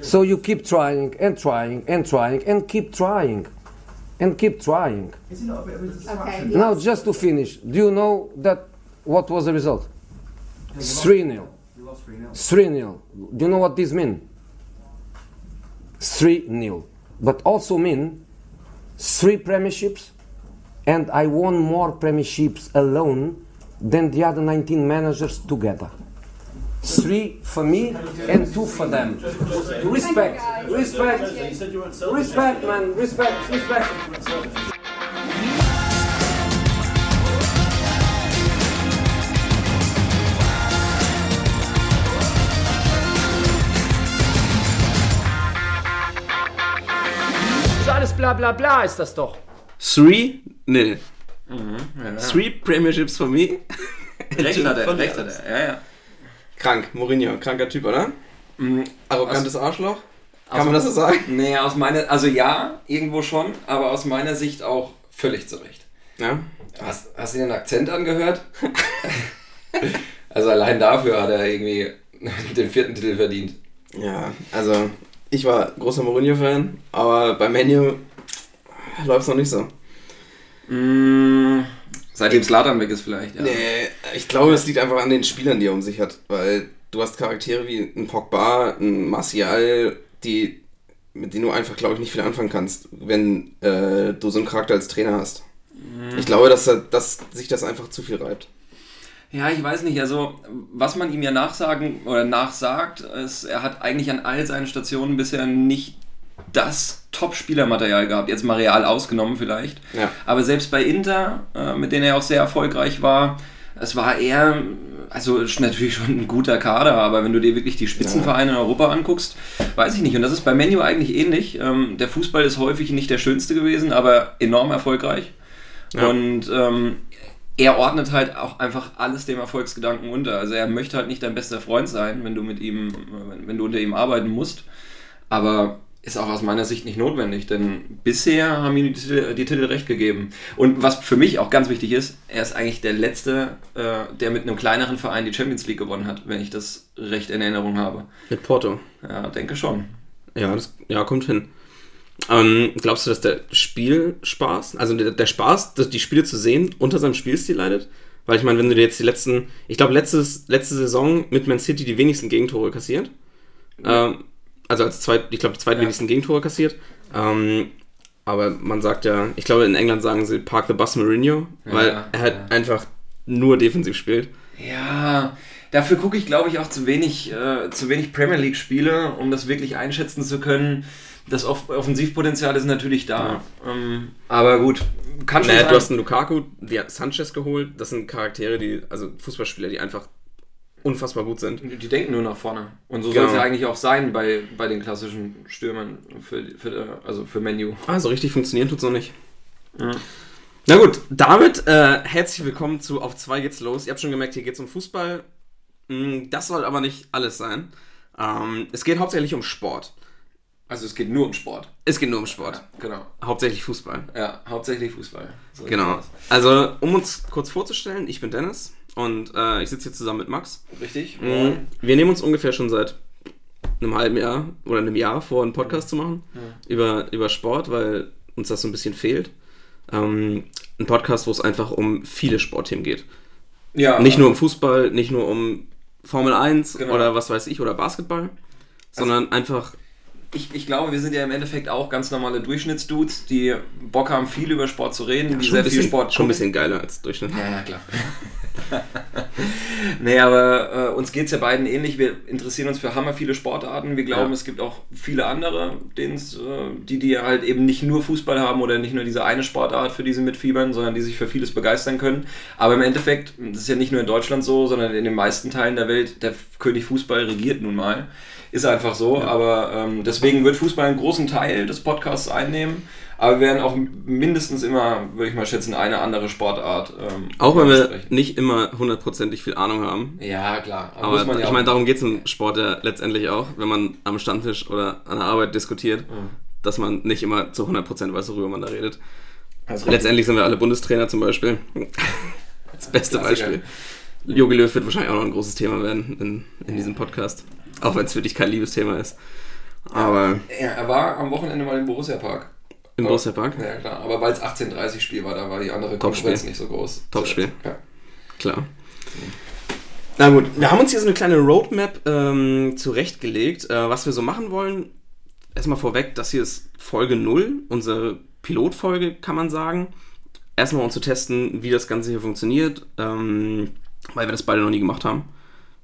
So you keep trying and trying and trying and keep trying and keep trying. Is it not a bit of a distraction? Okay. Now, just to finish, do you know that what was the result? 3 0. 3 0. Do you know what this mean? 3 0. But also mean three premierships, and I won more premierships alone than the other 19 managers together. Three for me and two for them. Respect, respect, respect, man, respect, respect. ist alles bla bla bla, ist das doch. Three, nee, Mhm, three Premierships for me. Recht hat er, Von recht hat er. Ja, ja. Krank, Mourinho, kranker Typ, oder? Mhm, Arrogantes Arschloch? Kann aus- man das so sagen? Nee, aus meiner, also ja, irgendwo schon, aber aus meiner Sicht auch völlig zurecht. Ja. Hast, hast du den Akzent angehört? also allein dafür hat er irgendwie den vierten Titel verdient. Ja, also ich war großer Mourinho-Fan, aber bei Menu läuft es noch nicht so. Mm, seitdem Slatan weg ist vielleicht, ja. Nee, ich glaube, es liegt einfach an den Spielern, die er um sich hat, weil du hast Charaktere wie ein Pogba, ein Martial, die, mit denen du einfach, glaube ich, nicht viel anfangen kannst, wenn äh, du so einen Charakter als Trainer hast. Ich glaube, dass, er, dass sich das einfach zu viel reibt. Ja, ich weiß nicht. Also, was man ihm ja nachsagen oder nachsagt, ist, er hat eigentlich an all seinen Stationen bisher nicht das Top-Spielermaterial gehabt. Jetzt mal real ausgenommen vielleicht. Ja. Aber selbst bei Inter, äh, mit denen er auch sehr erfolgreich war, es war eher, also natürlich schon ein guter Kader, aber wenn du dir wirklich die Spitzenvereine in Europa anguckst, weiß ich nicht. Und das ist bei Menu eigentlich ähnlich. Ähm, der Fußball ist häufig nicht der schönste gewesen, aber enorm erfolgreich. Ja. Und ähm, er ordnet halt auch einfach alles dem Erfolgsgedanken unter. Also er möchte halt nicht dein bester Freund sein, wenn du mit ihm, wenn du unter ihm arbeiten musst. Aber ist auch aus meiner Sicht nicht notwendig, denn bisher haben ihm die Titel, die Titel recht gegeben. Und was für mich auch ganz wichtig ist, er ist eigentlich der Letzte, äh, der mit einem kleineren Verein die Champions League gewonnen hat, wenn ich das recht in Erinnerung habe. Mit Porto. Ja, denke schon. Ja, das ja, kommt hin. Ähm, glaubst du, dass der Spielspaß, also der, der Spaß, dass die Spiele zu sehen, unter seinem Spielstil leidet? Weil ich meine, wenn du dir jetzt die letzten, ich glaube, letzte Saison mit Man City die wenigsten Gegentore kassiert. Ähm, also als zweit, ich glaube, die zweitwenigsten Gegentore kassiert. Ähm, aber man sagt ja, ich glaube, in England sagen sie Park the Bus Mourinho, weil Ja, er halt ja. einfach nur defensiv spielt. Ja, dafür gucke ich, glaube ich, auch zu wenig, äh, zu wenig Premier League-Spiele, um das wirklich einschätzen zu können. Das Off Offensivpotenzial ist natürlich da. Ähm, aber gut, kann schon Naja, sein. du hast einen Lukaku, die hat Sanchez geholt. Das sind Charaktere, die, also Fußballspieler, die einfach unfassbar gut sind. Die denken nur nach vorne. Und so Genau. soll es ja eigentlich auch sein bei, bei den klassischen Stürmern für, für, also für Menu. Also richtig funktionieren tut's noch nicht. Ja. Na gut, damit äh, herzlich willkommen zu Auf 2 geht's los. Ihr habt schon gemerkt, hier geht's um Fußball. Mm, Das soll aber nicht alles sein. Ähm, es geht hauptsächlich um Sport. Also es geht nur um Sport. Es geht nur um Sport. Genau. Hauptsächlich Fußball. Ja, hauptsächlich Fußball. So Genau. Also, um uns kurz vorzustellen, ich bin Dennis und äh, ich sitze hier zusammen mit Max. Richtig? Mm, Wir nehmen uns ungefähr schon seit einem halben Jahr oder einem Jahr vor, einen Podcast zu machen über, über Sport, weil uns das so ein bisschen fehlt. Ähm, ein Podcast, wo es einfach um viele Sportthemen geht. Ja, Nicht nur um Fußball, nicht nur um Formel 1 Genau. oder was weiß ich oder Basketball, sondern einfach, ich, ich glaube, wir sind ja im Endeffekt auch ganz normale Durchschnittsdudes, die Bock haben, viel über Sport zu reden, die schon, sehr bisschen, viel Sport schon ein bisschen geiler als Durchschnitt. Ja, ja, klar. nee, aber äh, uns geht es ja beiden ähnlich. Wir interessieren uns für hammer viele Sportarten. Wir glauben, Ja. es gibt auch viele andere, denen's, äh, die, die halt eben nicht nur Fußball haben oder nicht nur diese eine Sportart, für die sie mitfiebern, sondern die sich für vieles begeistern können. Aber im Endeffekt, das ist ja nicht nur in Deutschland so, sondern in den meisten Teilen der Welt, der König Fußball regiert nun mal. Ist einfach so, aber ähm, deswegen wird Fußball einen großen Teil des Podcasts einnehmen. Aber wir werden auch mindestens immer, würde ich mal schätzen, eine andere Sportart. Ähm, Auch wenn wir nicht immer hundertprozentig viel Ahnung haben. Ja, klar. Aber man ja ich meine, darum geht es im Sport ja letztendlich auch, wenn man am Stammtisch oder an der Arbeit diskutiert, Mhm. dass man nicht immer zu 100% weiß, worüber man da redet. Letztendlich sind wir alle Bundestrainer zum Beispiel. Das beste Klassiker. Beispiel. Jogi Löw wird wahrscheinlich auch noch ein großes Thema werden in, in diesem Podcast. Auch wenn es für dich kein Liebesthema ist. Aber Ja, er war am Wochenende mal im Borussia-Park. Im Borussia Park, Ja, klar. Aber weil es 18.30 Spiel war, da war die andere Topspiel. Konkurrenz nicht so groß. Topspiel. Ja. klar. Na gut, wir haben uns hier so eine kleine Roadmap ähm, zurechtgelegt, äh, was wir so machen wollen. Erstmal vorweg, das hier ist Folge 0, unsere Pilotfolge, kann man sagen. Erstmal um zu testen, wie das Ganze hier funktioniert, ähm, weil wir das beide noch nie gemacht haben.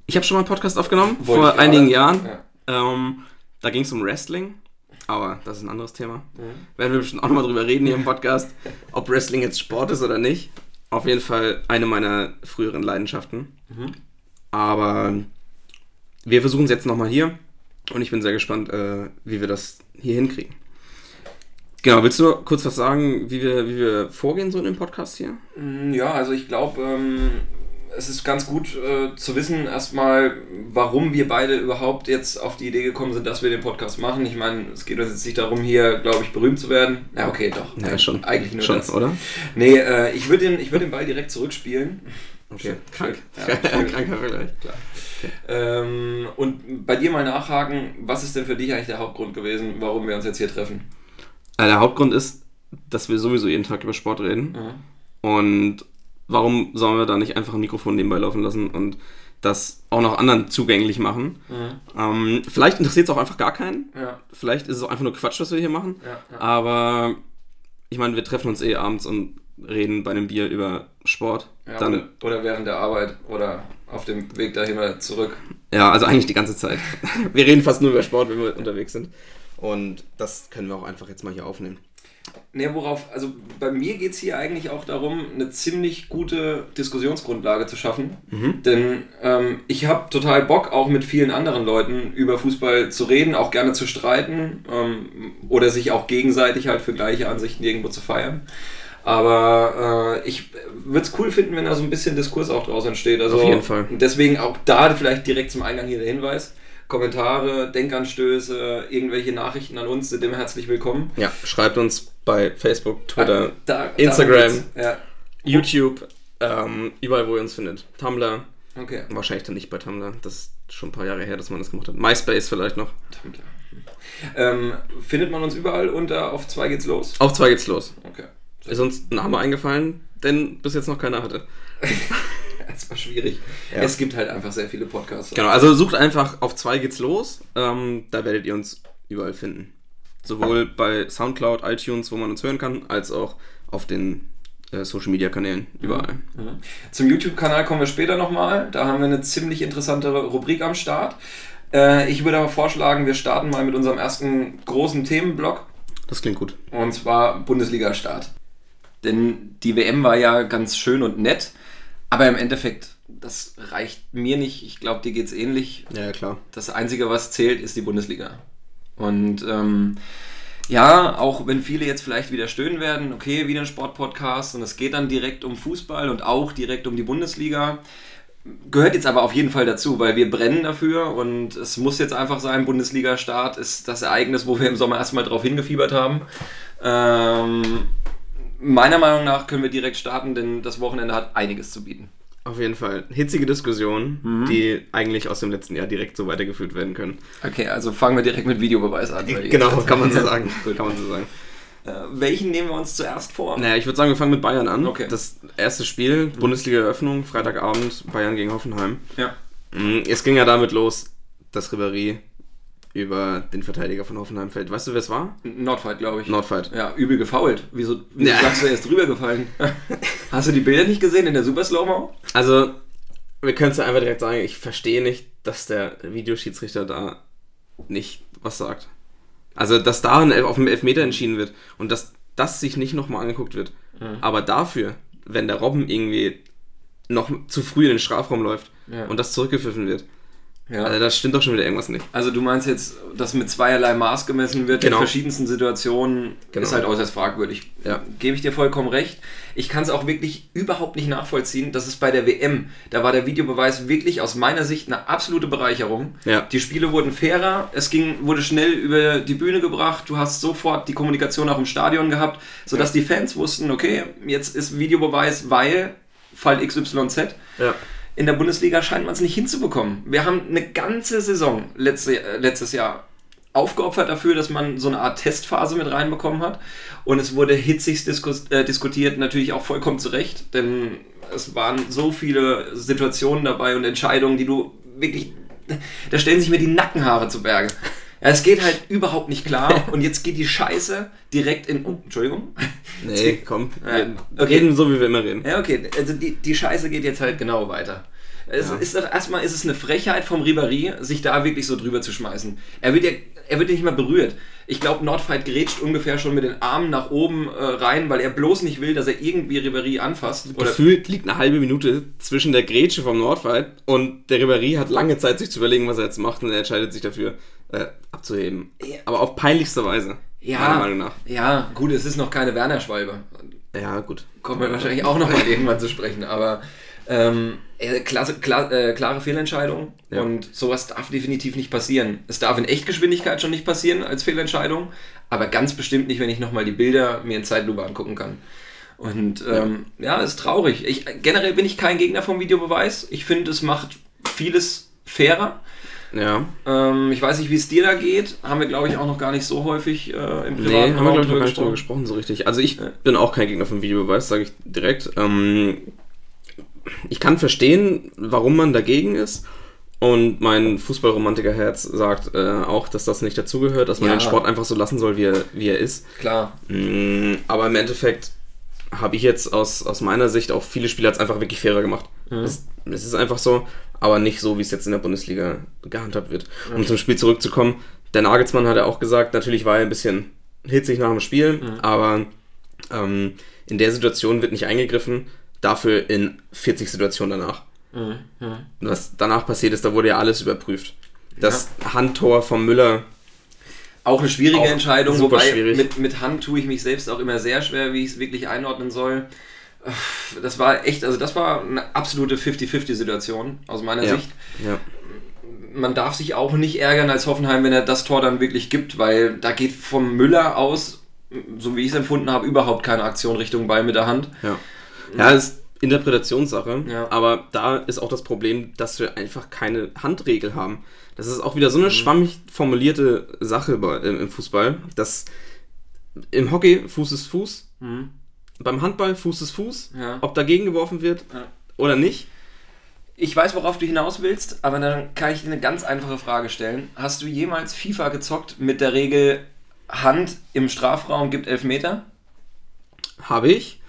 Ich habe schon mal einen Podcast aufgenommen, Wollte vor einigen Jahren. Ja. Ähm, da ging es um Wrestling, aber das ist ein anderes Thema. Mhm. Werden wir bestimmt auch nochmal drüber reden hier im Podcast, ob Wrestling jetzt Sport ist oder nicht. Auf jeden Fall eine meiner früheren Leidenschaften. Mhm. Aber wir versuchen es jetzt nochmal hier und ich bin sehr gespannt, äh, wie wir das hier hinkriegen. Genau, willst du kurz was sagen, wie wir, wie wir vorgehen so in dem Podcast hier? Mm, Ja, also ich glaube, ähm, es ist ganz gut äh, zu wissen, erstmal, warum wir beide überhaupt jetzt auf die Idee gekommen sind, dass wir den Podcast machen. Ich meine, es geht uns jetzt nicht darum, hier, glaube ich, berühmt zu werden. Ja, okay, doch. Ja, schon. Eigentlich nur schon, das. oder? Nee, äh, ich würde den, ich würd den Ball direkt zurückspielen. Okay, krank. Ja. Kranker Vergleich. Klar. Ähm, und bei dir mal nachhaken, was ist denn für dich eigentlich der Hauptgrund gewesen, warum wir uns jetzt hier treffen? Äh, der Hauptgrund ist, dass wir sowieso jeden Tag über Sport reden. Mhm. Und warum sollen wir da nicht einfach ein Mikrofon nebenbei laufen lassen und das auch noch anderen zugänglich machen? Mhm. Ähm, vielleicht interessiert es auch einfach gar keinen. Ja, Vielleicht ist es auch einfach nur Quatsch, was wir hier machen. ja. Aber ich meine, wir treffen uns eh abends und reden bei einem Bier über Sport. ja Dann, oder, oder während der Arbeit oder auf dem Weg dahin oder zurück. ja, also eigentlich die ganze Zeit. Wir reden fast nur über Sport, wenn wir unterwegs sind. Und das können wir auch einfach jetzt mal hier aufnehmen. Ne, worauf, also bei mir geht es hier eigentlich auch darum, eine ziemlich gute Diskussionsgrundlage zu schaffen. Denn ähm, ich habe total Bock, auch mit vielen anderen Leuten über Fußball zu reden, auch gerne zu streiten ähm, oder sich auch gegenseitig halt für gleiche Ansichten irgendwo zu feiern. Aber äh, ich würde es cool finden, wenn da so ein bisschen Diskurs auch draus entsteht. Also Auf jeden Fall. Deswegen auch da vielleicht direkt zum Eingang hier der Hinweis. Kommentare, Denkanstöße, irgendwelche Nachrichten an uns sind immer herzlich willkommen. Ja, schreibt uns bei Facebook, Twitter, Da- Instagram. darum geht's. Ja, YouTube, ähm, überall, wo ihr uns findet. Tumblr, okay. wahrscheinlich dann nicht bei Tumblr. Das ist schon ein paar Jahre her, dass man das gemacht hat. MySpace vielleicht noch. Ähm, findet man uns überall unter auf 2 geht's los? Auf zwei geht's los. Okay. Ist uns ein Name eingefallen, den bis jetzt noch keiner hatte. War schwierig. Ja. Es gibt halt einfach sehr viele Podcasts. Genau, also sucht einfach auf zwei geht's los. Ähm, da werdet ihr uns überall finden. Sowohl bei Soundcloud, iTunes, wo man uns hören kann, als auch auf den äh, Social Media Kanälen. Überall. Mhm. Zum YouTube-Kanal kommen wir später nochmal. Da haben wir eine ziemlich interessante Rubrik am Start. Äh, ich würde aber vorschlagen, wir starten mal mit unserem ersten großen Themenblock. Das klingt gut. Und zwar Bundesliga-Start. Denn die WM war ja ganz schön und nett, aber im Endeffekt, das reicht mir nicht. Ich glaube, dir geht's ähnlich. Ja, ja, klar. Das Einzige, was zählt, ist die Bundesliga. Und ähm, ja, auch wenn viele jetzt vielleicht wieder stöhnen werden, okay, wieder ein Sportpodcast und es geht dann direkt um Fußball und auch direkt um die Bundesliga. Gehört jetzt aber auf jeden Fall dazu, weil wir brennen dafür und es muss jetzt einfach sein, Bundesliga-Start ist das Ereignis, wo wir im Sommer erstmal drauf hingefiebert haben. Ähm, meiner Meinung nach können wir direkt starten, denn das Wochenende hat einiges zu bieten. Auf jeden Fall. Hitzige Diskussionen, Mhm. die eigentlich aus dem letzten Jahr direkt so weitergeführt werden können. Okay, also fangen wir direkt mit Videobeweis an. Genau, kann man so sagen. Kann man so sagen. Äh, welchen nehmen wir uns zuerst vor? Naja, ich würde sagen, wir fangen mit Bayern an. Okay. Das erste Spiel, Bundesliga-Eröffnung, Freitagabend, Bayern gegen Hoffenheim. Ja. Mm, Es ging ja damit los, dass Ribéry über den Verteidiger von Hoffenheim fällt. Weißt du, wer es war? Nordfight, glaube ich. Nordfight. Ja, übel gefault. Wieso, wieso Ja. sagst du, er ist drüber gefallen? Hast du die Bilder nicht gesehen in der Super Slow-Mo? Also, wir können es ja einfach direkt sagen, ich verstehe nicht, dass der Videoschiedsrichter da nicht was sagt. Also, dass da auf dem Elfmeter entschieden wird und dass das sich nicht nochmal angeguckt wird. Mhm. Aber dafür, wenn der Robben irgendwie noch zu früh in den Strafraum läuft Ja. und das zurückgepfiffen wird, Ja. also da stimmt doch schon wieder irgendwas nicht. Also du meinst jetzt, dass mit zweierlei Maß gemessen wird Genau. in verschiedensten Situationen, Genau. ist halt äußerst fragwürdig. Ja. Gebe ich dir vollkommen recht. Ich kann es auch wirklich überhaupt nicht nachvollziehen, dass es bei der WM, da war der Videobeweis wirklich aus meiner Sicht eine absolute Bereicherung. Ja. Die Spiele wurden fairer, es ging, wurde schnell über die Bühne gebracht, du hast sofort die Kommunikation auch im Stadion gehabt, sodass die Fans wussten, okay, jetzt ist Videobeweis, weil Fall XYZ. Ja. In der Bundesliga scheint man es nicht hinzubekommen. Wir haben eine ganze Saison letzte, äh, letztes Jahr aufgeopfert dafür, dass man so eine Art Testphase mit reinbekommen hat. Und es wurde diskus äh, diskutiert, natürlich auch vollkommen zu Recht, denn es waren so viele Situationen dabei und Entscheidungen, die du wirklich. Da stellen sich mir die Nackenhaare zu Berge. Ja, es geht halt überhaupt nicht klar und jetzt geht die Scheiße direkt in. Oh, Entschuldigung. Nee, komm. Wir okay. reden so, wie wir immer reden. Ja, okay. Also die, die Scheiße geht jetzt halt genau weiter. Es Ja. ist doch erstmal ist es eine Frechheit vom Ribéry, sich da wirklich so drüber zu schmeißen. Er wird ja, er wird ja nicht mal berührt. Ich glaube, Nordfight grätscht ungefähr schon mit den Armen nach oben äh, rein, weil er bloß nicht will, dass er irgendwie Ribéry anfasst. Oder Gefühlt liegt eine halbe Minute zwischen der Grätsche vom Nordfight und der Ribéry hat lange Zeit, sich zu überlegen, was er jetzt macht und er entscheidet sich dafür, äh, abzuheben. Ja. Aber auf peinlichste Weise. ja, Meiner Meinung nach. ja, gut, es ist noch keine Werner-Schwalbe. Ja, gut. Kommen wir wahrscheinlich auch noch mal irgendwann zu sprechen, aber ähm, äh, klasse, klar, äh, klare Fehlentscheidung Ja. und sowas darf definitiv nicht passieren. Es darf in Echtgeschwindigkeit schon nicht passieren als Fehlentscheidung, aber ganz bestimmt nicht, wenn ich nochmal die Bilder mir in Zeitlupe angucken kann. Und ähm, ja, ist traurig. Ich, generell bin ich kein Gegner vom Videobeweis. Ich finde, es macht vieles fairer. Ja. Ähm, ich weiß nicht, wie es dir da geht. Haben wir, glaube ich, auch noch gar nicht so häufig äh, im Nee, privaten haben wir, glaube ich, noch gar nicht drüber gesprochen. so richtig. Also ich Ja. bin auch kein Gegner vom Videobeweis, sage ich direkt. Ähm, ich kann verstehen, warum man dagegen ist. Und mein Fußballromantiker-Herz sagt äh, auch, dass das nicht dazugehört, dass man Ja. den Sport einfach so lassen soll, wie er, wie er ist. Klar. Mm, Aber im Endeffekt habe ich jetzt aus, aus meiner Sicht auch viele Spiele jetzt einfach wirklich fairer gemacht. Es, es ist einfach so, aber nicht so, wie es jetzt in der Bundesliga gehandhabt wird. Um zum Spiel zurückzukommen, der Nagelsmann hat ja auch gesagt, natürlich war er ein bisschen hitzig nach dem Spiel, aber ähm, in der Situation wird nicht eingegriffen, dafür in 40 Situationen danach. Mhm. Was danach passiert ist, da wurde ja alles überprüft. Das Handtor von Müller, Auch eine schwierige Auch Entscheidung, wobei schwierig. Mit, mit Hand tue ich mich selbst auch immer sehr schwer, wie ich es wirklich einordnen soll. Das war echt, also das war eine absolute 50-50-Situation aus meiner ja, Sicht. ja, Man darf sich auch nicht ärgern als Hoffenheim, wenn er das Tor dann wirklich gibt, weil da geht vom Müller aus, so wie ich es empfunden habe, überhaupt keine Aktion Richtung Ball mit der Hand. Ja. Ja, ist Interpretationssache, Ja. aber da ist auch das Problem, dass wir einfach keine Handregel haben. Das ist auch wieder so eine schwammig formulierte Sache bei, im, im Fußball, dass im Hockey Fuß ist Fuß, beim Handball Fuß ist Fuß, Ja. ob dagegen geworfen wird Ja. oder nicht. Ich weiß, worauf du hinaus willst, aber dann kann ich dir eine ganz einfache Frage stellen. Hast du jemals FIFA gezockt mit der Regel Hand im Strafraum gibt Elfmeter? Habe ich,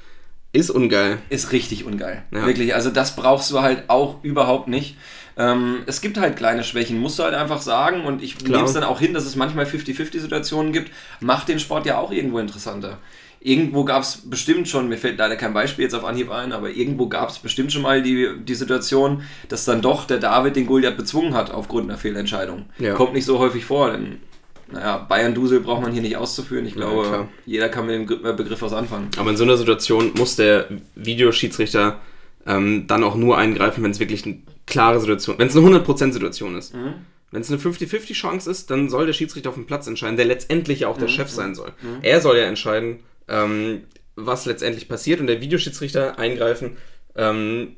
ist ungeil. ist richtig ungeil. Ja. Wirklich, also das brauchst du halt auch überhaupt nicht. Ähm, es gibt halt kleine Schwächen, musst du halt einfach sagen und ich nehme es dann auch hin, dass es manchmal 50-50-Situationen gibt. Macht den Sport ja auch irgendwo interessanter. Irgendwo gab es bestimmt schon, mir fällt leider kein Beispiel jetzt auf Anhieb ein, aber irgendwo gab es bestimmt schon mal die, die Situation, dass dann doch der David den Goliath bezwungen hat aufgrund einer Fehlentscheidung. Ja. Kommt nicht so häufig vor, denn naja, Bayern-Dusel braucht man hier nicht auszuführen. Ich Ja, glaube, klar. jeder kann mit dem äh, Begriff was anfangen. Aber in so einer Situation muss der Videoschiedsrichter ähm, dann auch nur eingreifen, wenn es wirklich eine klare Situation, wenn es eine 100% Situation ist. Wenn es eine 50-50 Chance ist, dann soll der Schiedsrichter auf dem Platz entscheiden, der letztendlich ja auch der Chef sein soll. Er soll ja entscheiden, ähm, was letztendlich passiert und der Videoschiedsrichter eingreifen. Ähm,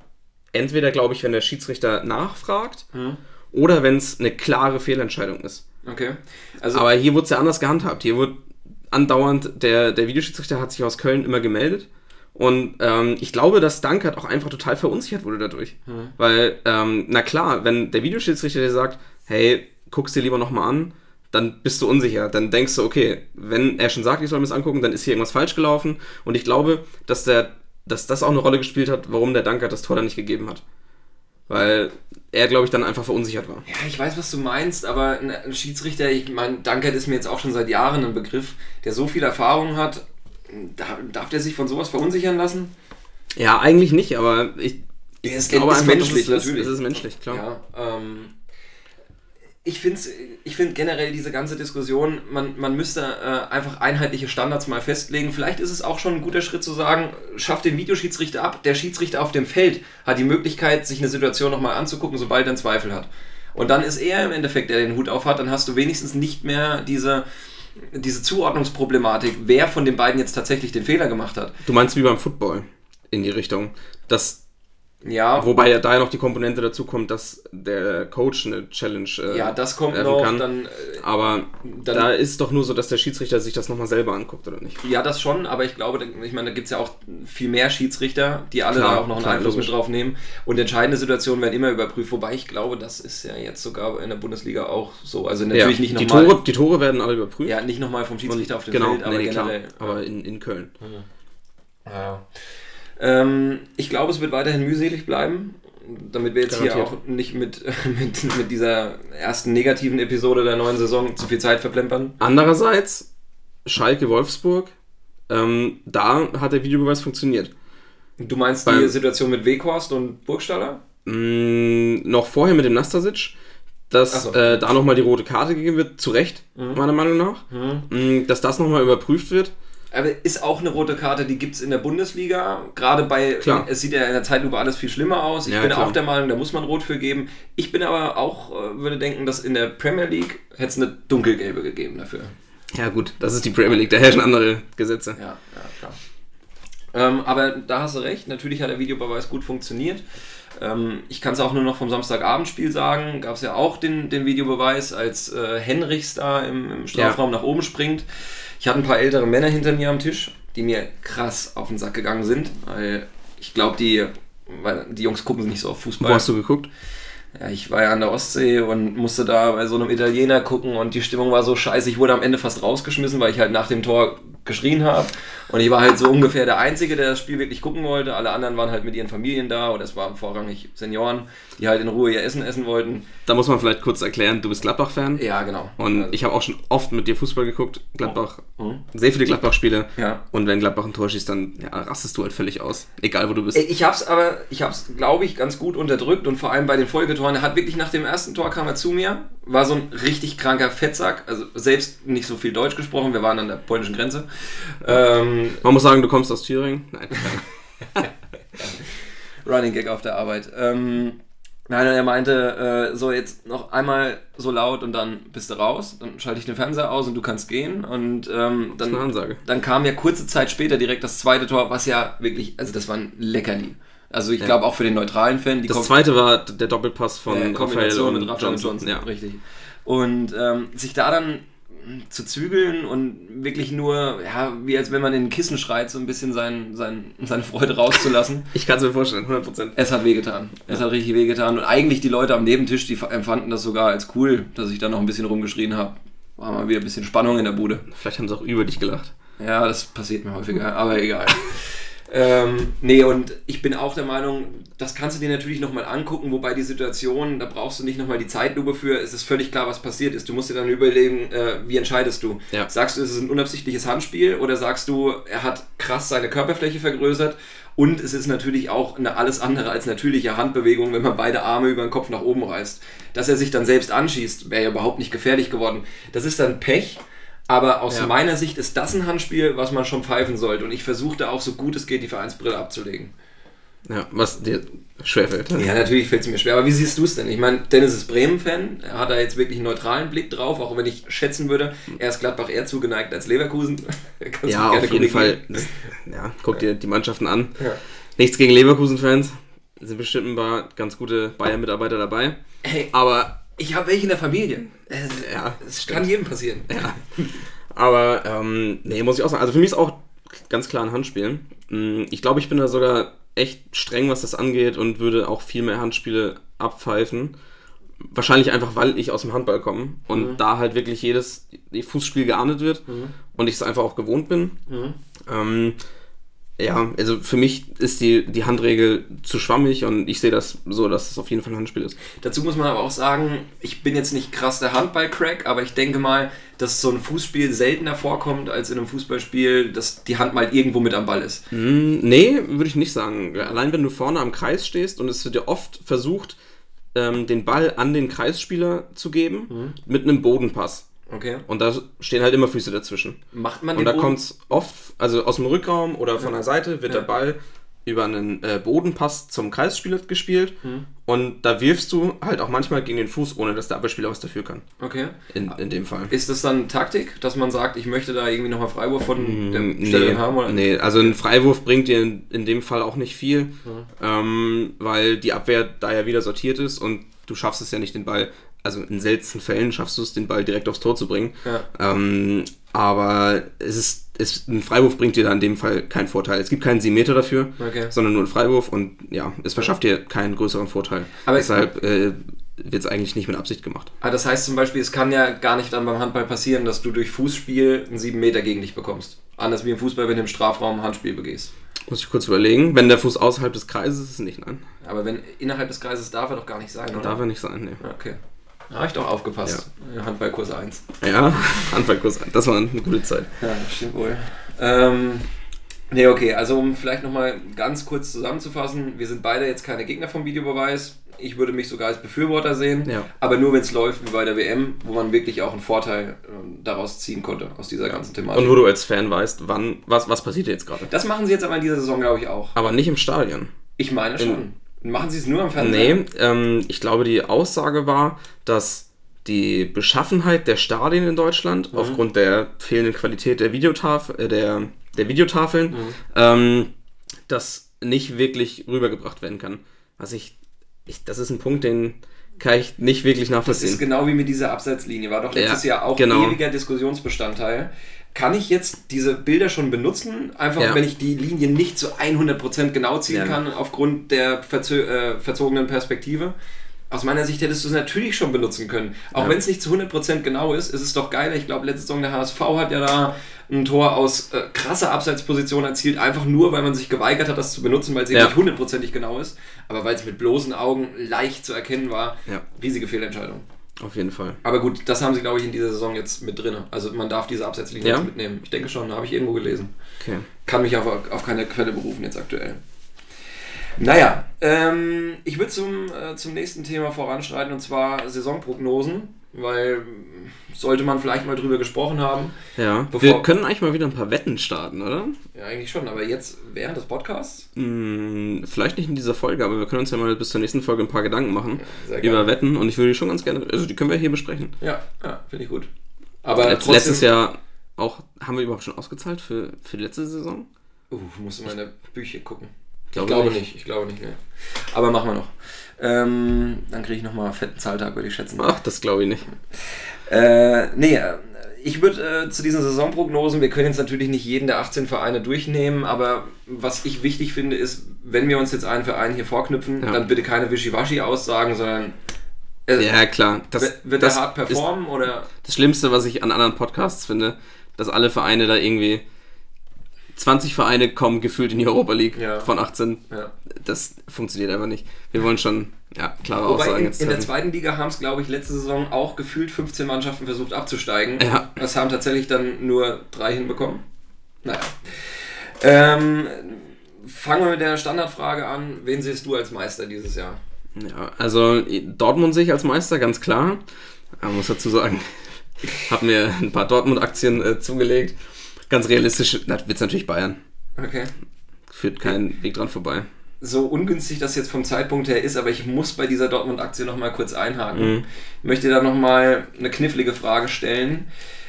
entweder, glaube ich, wenn der Schiedsrichter nachfragt oder wenn es eine klare Fehlentscheidung ist. Okay. Also, Aber hier wurde es ja anders gehandhabt. Hier wurde andauernd, der, der Videoschiedsrichter hat sich aus Köln immer gemeldet. Und ähm, ich glaube, dass Dankert auch einfach total verunsichert wurde dadurch. Weil, ähm, na klar, wenn der Videoschiedsrichter dir sagt, hey, guck's dir lieber nochmal an, dann bist du unsicher. Dann denkst du, okay, wenn er schon sagt, ich soll mir das angucken, dann ist hier irgendwas falsch gelaufen. Und ich glaube, dass, der, dass das auch eine Rolle gespielt hat, warum der Dankert das Tor dann nicht gegeben hat. Weil er, glaube ich, dann einfach verunsichert war. Ja, ich weiß, was du meinst, aber ein Schiedsrichter, ich meine, Dankert ist mir jetzt auch schon seit Jahren ein Begriff, der so viel Erfahrung hat. Da- Darf der sich von sowas verunsichern lassen? Ja, eigentlich nicht, aber ich, Ja, es glaube ist einfach, menschlich, dass es natürlich. Ist, es ist menschlich, klar. Ja, ähm, ich finde ich find generell diese ganze Diskussion, man, man müsste äh, einfach einheitliche Standards mal festlegen. Vielleicht ist es auch schon ein guter Schritt zu sagen, schafft den Videoschiedsrichter ab. Der Schiedsrichter auf dem Feld hat die Möglichkeit, sich eine Situation nochmal anzugucken, sobald er einen Zweifel hat. Und dann ist er im Endeffekt, der den Hut auf hat, dann hast du wenigstens nicht mehr diese, diese Zuordnungsproblematik, wer von den beiden jetzt tatsächlich den Fehler gemacht hat. Du meinst wie beim Football in die Richtung, dass Ja, Wobei ja da ja noch die Komponente dazu kommt, dass der Coach eine Challenge äh, ja, das kommt noch. kann. Dann, äh, Aber Dann- da ist doch nur so, dass der Schiedsrichter sich das nochmal selber anguckt, oder nicht? ja, das schon, aber ich glaube, da- ich meine, da gibt es ja auch viel mehr Schiedsrichter, die alle Klar, da auch noch einen klar, Einfluss logisch. mit drauf nehmen. Und entscheidende Situationen werden immer überprüft, wobei ich glaube, das ist ja jetzt sogar in der Bundesliga auch so. Also natürlich ja, nicht die, nochmal. Tore, die Tore werden alle überprüft. Ja, nicht nochmal vom Schiedsrichter auf dem genau, Feld, aber nee, nee, klar. generell. Aber in, in Köln. Ja. Ähm, ich glaube, es wird weiterhin mühselig bleiben, damit wir jetzt hier Garantiert. auch nicht mit, mit, mit dieser ersten negativen Episode der neuen Saison zu viel Zeit verplempern. Andererseits, Schalke Wolfsburg, ähm, da hat der Videobeweis funktioniert. Du meinst Beim- die Situation mit Weghorst und Burgstaller? Mm, noch vorher mit dem Nastasic, dass so. äh, da nochmal die rote Karte gegeben wird, zu Recht, meiner Meinung nach. Mm, dass das nochmal überprüft wird. Aber ist auch eine rote Karte, die gibt es in der Bundesliga. Gerade bei, Klar. es sieht ja in der Zeitlupe alles viel schlimmer aus. Ich Ja, bin klar. auch der Meinung, da muss man rot für geben. Ich bin aber auch, äh, würde denken, dass in der Premier League hätte es eine dunkelgelbe gegeben dafür. Ja gut, das ist die Premier League, da herrschen andere Gesetze. Ja, ja, klar. Ähm, aber da hast du recht, natürlich hat der Videobeweis gut funktioniert. Ähm, ich kann es auch nur noch vom Samstagabendspiel sagen, gab es ja auch den, den Videobeweis, als äh, Henrichs da im, im Strafraum nach oben springt. Ich hatte ein paar ältere Männer hinter mir am Tisch, die mir krass auf den Sack gegangen sind, weil ich glaube, die, weil die Jungs gucken nicht so auf Wo Fußball. hast du geguckt? Ja, ich war ja an der Ostsee und musste da bei so einem Italiener gucken und die Stimmung war so scheiße. Ich wurde am Ende fast rausgeschmissen, weil ich halt nach dem Tor geschrien habe. Und ich war halt so ungefähr der Einzige, der das Spiel wirklich gucken wollte. Alle anderen waren halt mit ihren Familien da oder es waren vorrangig Senioren, die halt in Ruhe ihr Essen essen wollten. Da muss man vielleicht kurz erklären, du bist Gladbach-Fan. Ja, genau. Und Also, ich habe auch schon oft mit dir Fußball geguckt. Gladbach, Mhm. sehr viele Gladbach-Spiele. Ja. Und wenn Gladbach ein Tor schießt, dann ja, rastest du halt völlig aus. Egal wo du bist. Ich hab's aber, ich hab's, glaube ich, ganz gut unterdrückt und vor allem bei den Folgetoren. Er hat wirklich nach dem ersten Tor kam er zu mir, war so ein richtig kranker Fettsack, also selbst nicht so viel Deutsch gesprochen, wir waren an der polnischen Grenze. Ähm, Man muss sagen, du kommst aus Thüringen. Nein. Running Gag auf der Arbeit. Ähm, nein, und er meinte, äh, so jetzt noch einmal so laut und dann bist du raus. Dann schalte ich den Fernseher aus und du kannst gehen. Und ähm, Das ist eine dann, Ansage. dann kam ja kurze Zeit später direkt das zweite Tor, was ja wirklich, also das war ein Leckerli. Also ich Ja. glaube auch für den neutralen Fan. Die Das zweite war der Doppelpass von äh, Raphael und mit Raphael Johnson. Johnson. Ja. Richtig. Und ähm, sich da dann zu zügeln und wirklich nur, ja, wie als wenn man in ein Kissen schreit, so ein bisschen sein, sein, seine Freude rauszulassen. Ich kann es mir vorstellen, 100%. Es hat wehgetan. Es hat richtig wehgetan. Und eigentlich die Leute am Nebentisch, die empfanden das sogar als cool, dass ich da noch ein bisschen rumgeschrien habe. War mal wieder ein bisschen Spannung in der Bude. Vielleicht haben sie auch über dich gelacht. Ja, das passiert mir häufiger, aber egal. ähm, nee, und ich bin auch der Meinung, das kannst du dir natürlich nochmal angucken, wobei die Situation, da brauchst du nicht nochmal die Zeitlupe für, es ist völlig klar, was passiert ist. Du musst dir dann überlegen, äh, wie entscheidest du? Ja. Sagst du, es ist ein unabsichtliches Handspiel oder sagst du, er hat krass seine Körperfläche vergrößert und es ist natürlich auch eine alles andere als natürliche Handbewegung, wenn man beide Arme über den Kopf nach oben reißt. Dass er sich dann selbst anschießt, wäre ja überhaupt nicht gefährlich geworden. Das ist dann Pech. Aber aus Ja. meiner Sicht ist das ein Handspiel, was man schon pfeifen sollte. Und ich versuchte auch so gut es geht, die Vereinsbrille abzulegen. Ja, was dir schwerfällt. Ja, natürlich fällt es mir schwer. Aber wie siehst du es denn? Ich meine, Dennis ist Bremen-Fan. Er hat da jetzt wirklich einen neutralen Blick drauf, auch wenn ich schätzen würde, er ist Gladbach eher zugeneigt als Leverkusen. Ja, auf jeden Fall. korrigieren. Das, ja, guck dir die Mannschaften an. Ja. Nichts gegen Leverkusen-Fans. Sind bestimmt ein paar ganz gute Bayern-Mitarbeiter dabei. Hey, Aber, ich habe welche in der Familie. Es, ja, es kann jedem passieren. Ja. Aber, ähm, nee, muss ich auch sagen. Also für mich ist auch ganz klar ein Handspiel. Mm, Ich glaube, ich bin da sogar echt streng, was das angeht und würde auch viel mehr Handspiele abpfeifen. Wahrscheinlich einfach, weil ich aus dem Handball komme und da halt wirklich jedes Fußspiel geahndet wird und ich es einfach auch gewohnt bin. Ähm, ja, also für mich ist die, die Handregel zu schwammig und ich sehe das so, dass es auf jeden Fall ein Handspiel ist. Dazu muss man aber auch sagen, ich bin jetzt nicht krass der Handball-Crack, aber ich denke mal, dass so ein Fußspiel seltener vorkommt als in einem Fußballspiel, dass die Hand mal irgendwo mit am Ball ist. Hm, nee, würde ich nicht sagen. Allein wenn du vorne am Kreis stehst und es wird dir oft versucht, ähm, den Ball an den Kreisspieler zu geben mit einem Bodenpass. Okay. Und da stehen halt immer Füße dazwischen. Macht man Und da kommt es oft, also aus dem Rückraum oder von der Seite wird Ja. der Ball über einen äh, Bodenpass zum Kreisspieler gespielt Mhm. und da wirfst du halt auch manchmal gegen den Fuß, ohne dass der Abwehrspieler was dafür kann. Okay. In, in dem Fall. Ist das dann Taktik, dass man sagt, ich möchte da irgendwie nochmal Freiwurf von der Mm, Stelle nee, haben? Oder? nee, also ein Freiwurf bringt dir in, in dem Fall auch nicht viel, ähm, weil die Abwehr da ja wieder sortiert ist und du schaffst es ja nicht, den Ball, also in seltenen Fällen schaffst du es, den Ball direkt aufs Tor zu bringen. Ja. Ähm, aber es ist, es, ein Freiwurf bringt dir da in dem Fall keinen Vorteil. Es gibt keinen 7 Meter dafür, Okay. sondern nur einen Freiwurf und ja, es verschafft dir keinen größeren Vorteil. Aber- Deshalb äh, wird es eigentlich nicht mit Absicht gemacht. Ah, das heißt zum Beispiel, es kann ja gar nicht dann beim Handball passieren, dass du durch Fußspiel einen 7 Meter gegen dich bekommst. Anders wie im Fußball, wenn du im Strafraum ein Handspiel begehst. Muss ich kurz überlegen. Wenn der Fuß außerhalb des Kreises ist, ist es nicht, nein. Aber wenn innerhalb des Kreises darf er doch gar nicht sein, oder? Darf er nicht sein, nee. Okay. Da habe ich doch aufgepasst. Handballkurs 1. Ja, Handballkurs, das war eine gute Zeit. Ja, das stimmt wohl. Ähm, nee, okay, also um vielleicht nochmal ganz kurz zusammenzufassen, wir sind beide jetzt keine Gegner vom Videobeweis. Ich würde mich sogar als Befürworter sehen, Ja. aber nur wenn es läuft wie bei der WM, wo man wirklich auch einen Vorteil ähm, daraus ziehen konnte, aus dieser ganzen Thematik. Und wo du als Fan weißt, wann, was, was passiert jetzt gerade. das machen sie jetzt aber in dieser Saison, glaube ich, auch. Aber nicht im Stadion. Ich meine schon. Machen sie es nur am Fernsehen? Nee, ähm, ich glaube, die Aussage war, dass die Beschaffenheit der Stadien in Deutschland aufgrund der fehlenden Qualität der, Videotaf äh, der, der Videotafeln ähm, das nicht wirklich rübergebracht werden kann. Also ich, ich, das ist ein Punkt, den kann ich nicht wirklich Das nachvollziehen. ist genau wie mit dieser Abseitslinie. War doch letztes Ja, Jahr auch genau. ewiger Diskussionsbestandteil. Kann ich jetzt diese Bilder schon benutzen, einfach Ja. wenn ich die Linie nicht zu 100% genau ziehen Ja. kann, aufgrund der äh, verzogenen Perspektive? Aus meiner Sicht hättest du es natürlich schon benutzen können. Auch Ja. wenn es nicht zu 100% genau ist, ist es doch geiler. Ich glaube, letzte Saison der HSV hat ja da ein Tor aus äh, krasser Abseitsposition erzielt, einfach nur, weil man sich geweigert hat, das zu benutzen, weil es eben nicht hundertprozentig genau ist, aber weil es mit bloßen Augen leicht zu erkennen war. Riesige Fehlentscheidung. Auf jeden Fall. Aber gut, das haben sie, glaube ich, in dieser Saison jetzt mit drin. Also man darf diese Absetzlinie Ja? mitnehmen. Ich denke schon, habe ich irgendwo gelesen. Okay. Kann mich auf, auf keine Quelle berufen jetzt aktuell. Naja, ähm, ich würde zum, äh, zum nächsten Thema voranschreiten und zwar Saisonprognosen, weil sollte man vielleicht mal drüber gesprochen haben. Ja. Wir können eigentlich mal wieder ein paar Wetten starten, oder? Ja, eigentlich schon, aber jetzt während des Podcasts? Hm, vielleicht nicht in dieser Folge, aber wir können uns ja mal bis zur nächsten Folge ein paar Gedanken machen sehr über. Wetten und ich würde die schon ganz gerne, also die können wir hier besprechen. Ja, ja finde ich gut. Aber Letz, trotzdem, letztes Jahr auch, haben wir überhaupt schon ausgezahlt für, für die letzte Saison? Uh, du mal in der Bücher gucken. Ich Glaube glaube nicht. nicht, ich glaube nicht, ne. Aber machen wir noch. Ähm, dann kriege ich nochmal einen fetten Zahltag, würde ich schätzen. Ach, das glaube ich nicht. Äh, nee, äh, ich würde äh, zu diesen Saisonprognosen, wir können jetzt natürlich nicht jeden der 18 Vereine durchnehmen, aber was ich wichtig finde, ist, wenn wir uns jetzt einen Verein hier vorknüpfen, Ja. dann bitte keine Wischiwaschi-Aussagen, sondern äh, Ja, klar. Das, wird das er hart ist performen oder das Schlimmste, was ich an anderen Podcasts finde, dass alle Vereine da irgendwie 20 Vereine kommen gefühlt in die Europa League Ja. von 18. ja. Das funktioniert einfach nicht. Wir wollen schon ja, klare Wobei Aussagen in, jetzt in der zweiten Liga haben es, glaube ich, letzte Saison auch gefühlt 15 Mannschaften versucht abzusteigen. Ja. Das haben tatsächlich dann nur drei hinbekommen. Naja. Ähm, fangen wir mit der Standardfrage an. Wen siehst du als Meister dieses Jahr? Ja, also Dortmund sehe ich als Meister, ganz klar. Man muss dazu sagen, habe mir ein paar Dortmund-Aktien äh, zugelegt. Ganz realistisch wird es natürlich Bayern. Okay. Führt kein Weg dran vorbei. So ungünstig das jetzt vom Zeitpunkt her ist, aber ich muss bei dieser Dortmund-Aktie nochmal kurz einhaken. Mhm. Ich möchte da nochmal eine knifflige Frage stellen.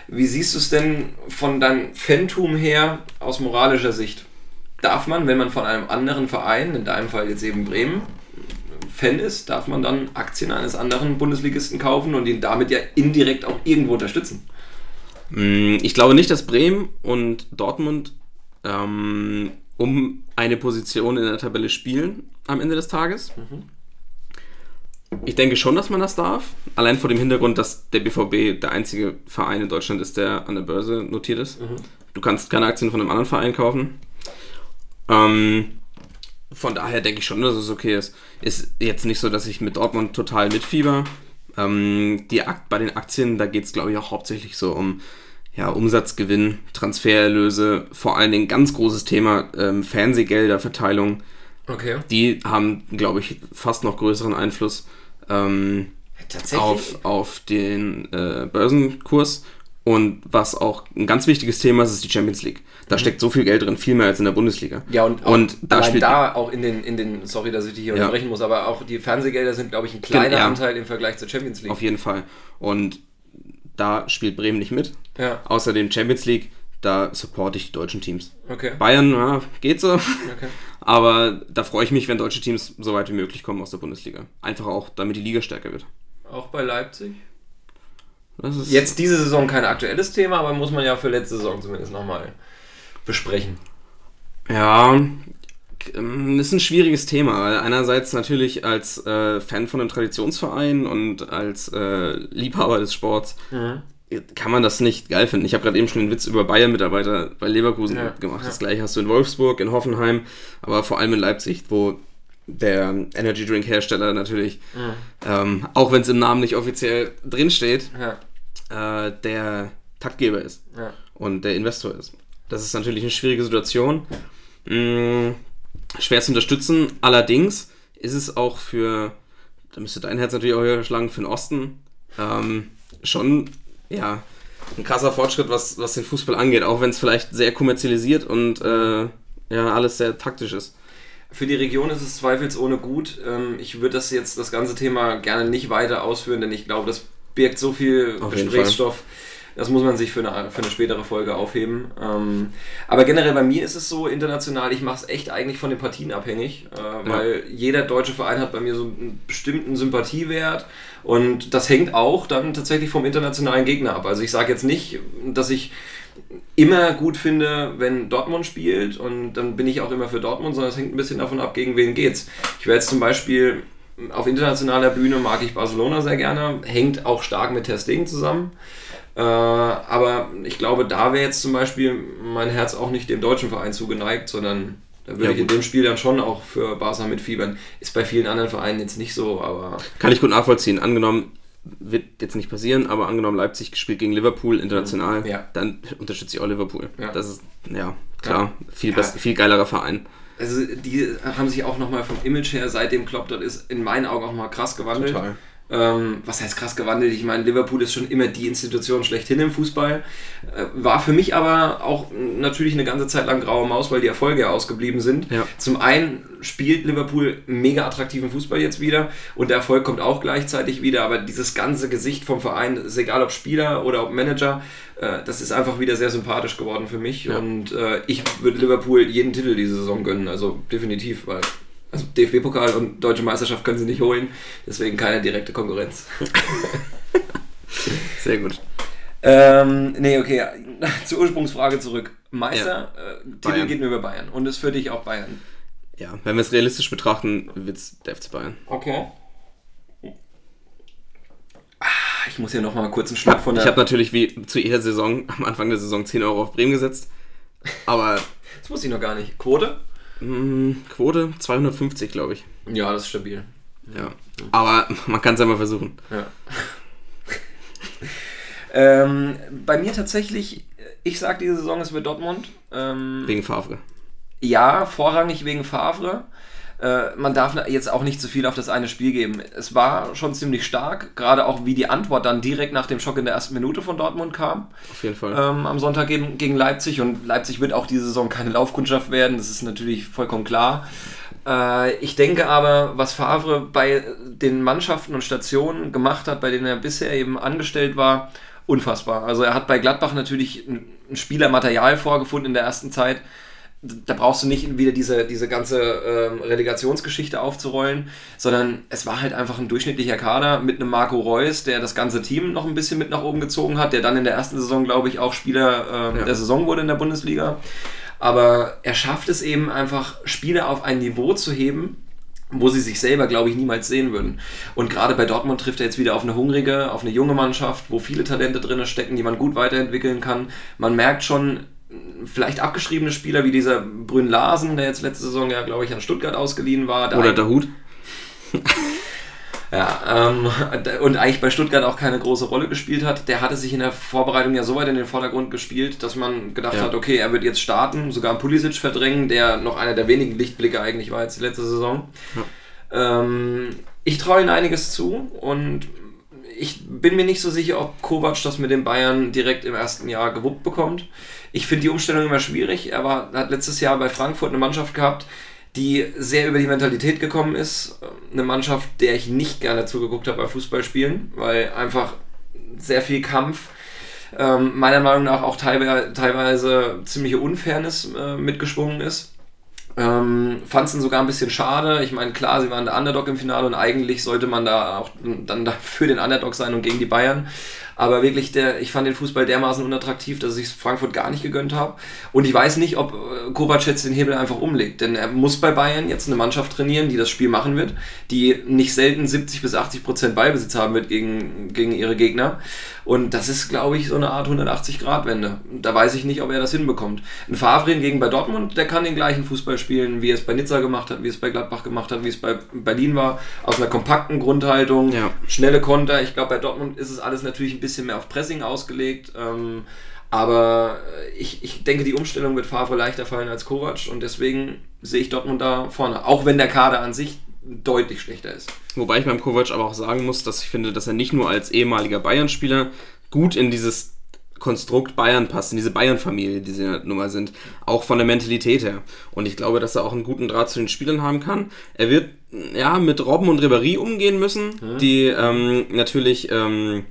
Wie siehst du es denn von deinem Fantum her aus moralischer Sicht? Darf man, wenn man von einem anderen Verein, in deinem Fall jetzt eben Bremen, Fan ist, darf man dann Aktien eines anderen Bundesligisten kaufen und ihn damit ja indirekt auch irgendwo unterstützen? Mm, Ich glaube nicht, dass Bremen und Dortmund ähm, um eine Position in der Tabelle spielen am Ende des Tages. Ich denke schon, dass man das darf. Allein vor dem Hintergrund, dass der BVB der einzige Verein in Deutschland ist, der an der Börse notiert ist. Du kannst keine Aktien von einem anderen Verein kaufen. Ähm, von daher denke ich schon, dass es okay ist. Ist jetzt nicht so, dass ich mit Dortmund total mitfieber. Ähm, die Akt bei den Aktien, da geht es, glaube ich, auch hauptsächlich so um ja, Umsatzgewinn, Transfererlöse, vor allen Dingen ganz großes Thema ähm, Fernsehgelder, Verteilung. Okay. Die haben, glaube ich, fast noch größeren Einfluss ähm, auf, auf den äh, Börsenkurs Und was auch ein ganz wichtiges Thema ist, ist die Champions League. Da steckt so viel Geld drin, viel mehr als in der Bundesliga. Ja, und, und da spielt da auch in den, in den, sorry, dass ich dich hier Ja. unterbrechen muss, aber auch die Fernsehgelder sind, glaube ich, ein kleiner Ja. Anteil im Vergleich zur Champions League. auf jeden Fall. Und da spielt Bremen nicht mit. Ja, Außerdem Champions League, da supporte ich die deutschen Teams. okay. Bayern, ja, geht so. okay. Aber da freue ich mich, wenn deutsche Teams so weit wie möglich kommen aus der Bundesliga. Einfach auch, damit die Liga stärker wird. Auch bei Leipzig? Jetzt diese Saison kein aktuelles Thema, aber muss man ja für letzte Saison zumindest nochmal besprechen. Ja, ähm, ist ein schwieriges Thema, weil einerseits natürlich als äh, Fan von einem Traditionsverein und als äh, Liebhaber des Sports kann man das nicht geil finden. Ich habe gerade eben schon den Witz über Bayern-Mitarbeiter bei Leverkusen Ja, gemacht. ja. Das gleiche hast du in Wolfsburg, in Hoffenheim, aber vor allem in Leipzig, wo der Energy Drink Hersteller natürlich, ähm, auch wenn es im Namen nicht offiziell drinsteht, Ja, äh, der Taktgeber ist ja. und der Investor ist. Das ist natürlich eine schwierige Situation. Mm, schwer zu unterstützen. Allerdings ist es auch für, da müsste dein Herz natürlich auch höher schlagen, für den Osten ähm, schon ja, ein krasser Fortschritt, was, was den Fußball angeht, auch wenn es vielleicht sehr kommerzialisiert und äh, ja, alles sehr taktisch ist. Für die Region ist es zweifelsohne gut. Ähm, Ich würde das jetzt, das ganze Thema gerne nicht weiter ausführen, denn ich glaube, das birgt so viel Auf Gesprächsstoff. Das muss man sich für eine, für eine spätere Folge aufheben. Ähm, aber generell bei mir ist es so international, ich mache es echt eigentlich von den Partien abhängig, äh, weil jeder deutsche Verein hat bei mir so einen bestimmten Sympathiewert und das hängt auch dann tatsächlich vom internationalen Gegner ab. Also ich sage jetzt nicht, dass ich immer gut finde, wenn Dortmund spielt und dann bin ich auch immer für Dortmund, sondern es hängt ein bisschen davon ab, gegen wen geht's. Ich wäre jetzt zum Beispiel auf internationaler Bühne mag ich Barcelona sehr gerne, hängt auch stark mit Ter Stegen zusammen. Äh, aber ich glaube, da wäre jetzt zum Beispiel mein Herz auch nicht dem deutschen Verein zugeneigt, sondern da würde Ja, ich in dem Spiel dann schon auch für Barca mitfiebern. Ist bei vielen anderen Vereinen jetzt nicht so, aber Kann ich gut nachvollziehen. Angenommen, wird jetzt nicht passieren, aber angenommen Leipzig spielt gegen Liverpool international, Ja. dann unterstütze ich auch Liverpool. Ja. Das ist, ja, klar, viel, Ja. best, viel geilerer Verein. Also die haben sich auch nochmal vom Image her, seitdem Klopp dort ist, in meinen Augen auch mal krass gewandelt. Total. Ähm, was heißt krass gewandelt? Ich meine, Liverpool ist schon immer die Institution schlechthin im Fußball. Äh, war für mich aber auch natürlich eine ganze Zeit lang graue Maus, weil die Erfolge ausgeblieben sind. Ja. Zum einen spielt Liverpool mega attraktiven Fußball jetzt wieder und der Erfolg kommt auch gleichzeitig wieder, aber dieses ganze Gesicht vom Verein, ist egal ob Spieler oder ob Manager, äh, das ist einfach wieder sehr sympathisch geworden für mich Ja. und äh, ich würde Liverpool jeden Titel diese Saison gönnen, also definitiv, weil also DFB-Pokal und Deutsche Meisterschaft können sie nicht holen, deswegen keine direkte Konkurrenz. Sehr gut. Ähm, nee, okay, zur Ursprungsfrage zurück. Meister, äh, Titel geht nur über Bayern und ist für dich auch Bayern. Ja, wenn wir es realistisch betrachten, wird es der FC Bayern. Okay. Ah, Ich muss hier nochmal kurz einen Schluck von Ich der... habe natürlich wie zu jeder Saison am Anfang der Saison 10 Euro auf Bremen gesetzt. Aber Das wusste ich noch gar nicht. Quote? Mh, Quote 250, glaube ich. Ja, das ist stabil. Ja. Aber man kann es ja mal versuchen. Ja. ähm, bei mir tatsächlich, ich sag diese Saison, es wird Dortmund. Ähm, Wegen Favre. Ja, vorrangig wegen Favre. Äh, man darf jetzt auch nicht zu viel auf das eine Spiel geben. Es war schon ziemlich stark, gerade auch wie die Antwort dann direkt nach dem Schock in der ersten Minute von Dortmund kam. Auf jeden Fall. ähm, am Sonntag gegen, gegen Leipzig und Leipzig wird auch diese Saison keine Laufkundschaft werden, das ist natürlich vollkommen klar. Äh, ich denke aber, was Favre bei den Mannschaften und Stationen gemacht hat, bei denen er bisher eben angestellt war, unfassbar. Also er hat bei Gladbach natürlich ein, ein Spielermaterial vorgefunden in der ersten Zeit. Da brauchst du nicht wieder diese, diese ganze ähm, Relegationsgeschichte aufzurollen, sondern es war halt einfach ein durchschnittlicher Kader mit einem Marco Reus, der das ganze Team noch ein bisschen mit nach oben gezogen hat, der dann in der ersten Saison, glaube ich, auch Spieler ähm, Ja. der Saison wurde in der Bundesliga. Aber er schafft es eben einfach, Spieler auf ein Niveau zu heben, wo sie sich selber, glaube ich, niemals sehen würden. Und gerade bei Dortmund trifft er jetzt wieder auf eine hungrige, auf eine junge Mannschaft, wo viele Talente drin stecken, die man gut weiterentwickeln kann. Man merkt schon, vielleicht abgeschriebene Spieler wie dieser Brünn Larsen, der jetzt letzte Saison ja, glaube ich, an Stuttgart ausgeliehen war. der Oder der Hut. ja, ähm, und eigentlich bei Stuttgart auch keine große Rolle gespielt hat. Der hatte sich in der Vorbereitung ja so weit in den Vordergrund gespielt, dass man gedacht Ja. hat, okay, er wird jetzt starten, sogar Pulisic verdrängen, der noch einer der wenigen Lichtblicke eigentlich war jetzt die letzte Saison. Ähm, ich traue ihm einiges zu und ich bin mir nicht so sicher, ob Kovac das mit den Bayern direkt im ersten Jahr gewuppt bekommt. Ich finde die Umstellung immer schwierig. Er war, hat letztes Jahr bei Frankfurt eine Mannschaft gehabt, die sehr über die Mentalität gekommen ist. Eine Mannschaft, der ich nicht gerne zugeguckt habe bei Fußballspielen, weil einfach sehr viel Kampf, ähm, meiner Meinung nach auch teilweise, teilweise ziemliche Unfairness äh, mitgeschwungen ist. Ähm, Fand es sogar ein bisschen schade. Ich meine, klar, sie waren der Underdog im Finale und eigentlich sollte man da auch dann für den Underdog sein und gegen die Bayern. Aber wirklich, der, ich fand den Fußball dermaßen unattraktiv, dass ich es Frankfurt gar nicht gegönnt habe. Und ich weiß nicht, ob äh, Kovac jetzt den Hebel einfach umlegt. Denn er muss bei Bayern jetzt eine Mannschaft trainieren, die das Spiel machen wird, die nicht selten 70 bis 80 Prozent Ballbesitz haben wird gegen, gegen ihre Gegner. Und das ist, glaube ich, so eine Art 180-Grad-Wende. Da weiß ich nicht, ob er das hinbekommt. Ein Favre hingegen bei Dortmund, der kann den gleichen Fußball spielen, wie er es bei Nizza gemacht hat, wie es bei Gladbach gemacht hat, wie es bei Berlin war. Aus einer kompakten Grundhaltung, Ja. schnelle Konter. Ich glaube, bei Dortmund ist es alles natürlich ein bisschen mehr auf Pressing ausgelegt. Ähm, aber ich, ich denke, die Umstellung wird Favre leichter fallen als Kovac und deswegen sehe ich Dortmund da vorne. Auch wenn der Kader an sich deutlich schlechter ist. Wobei ich beim Kovac aber auch sagen muss, dass ich finde, dass er nicht nur als ehemaliger Bayern-Spieler gut in dieses Konstrukt Bayern passt, in diese Bayern-Familie, die sie nun mal sind, auch von der Mentalität her. Und ich glaube, dass er auch einen guten Draht zu den Spielern haben kann. Er wird ja mit Robben und Ribéry umgehen müssen, die ähm, natürlich ähm,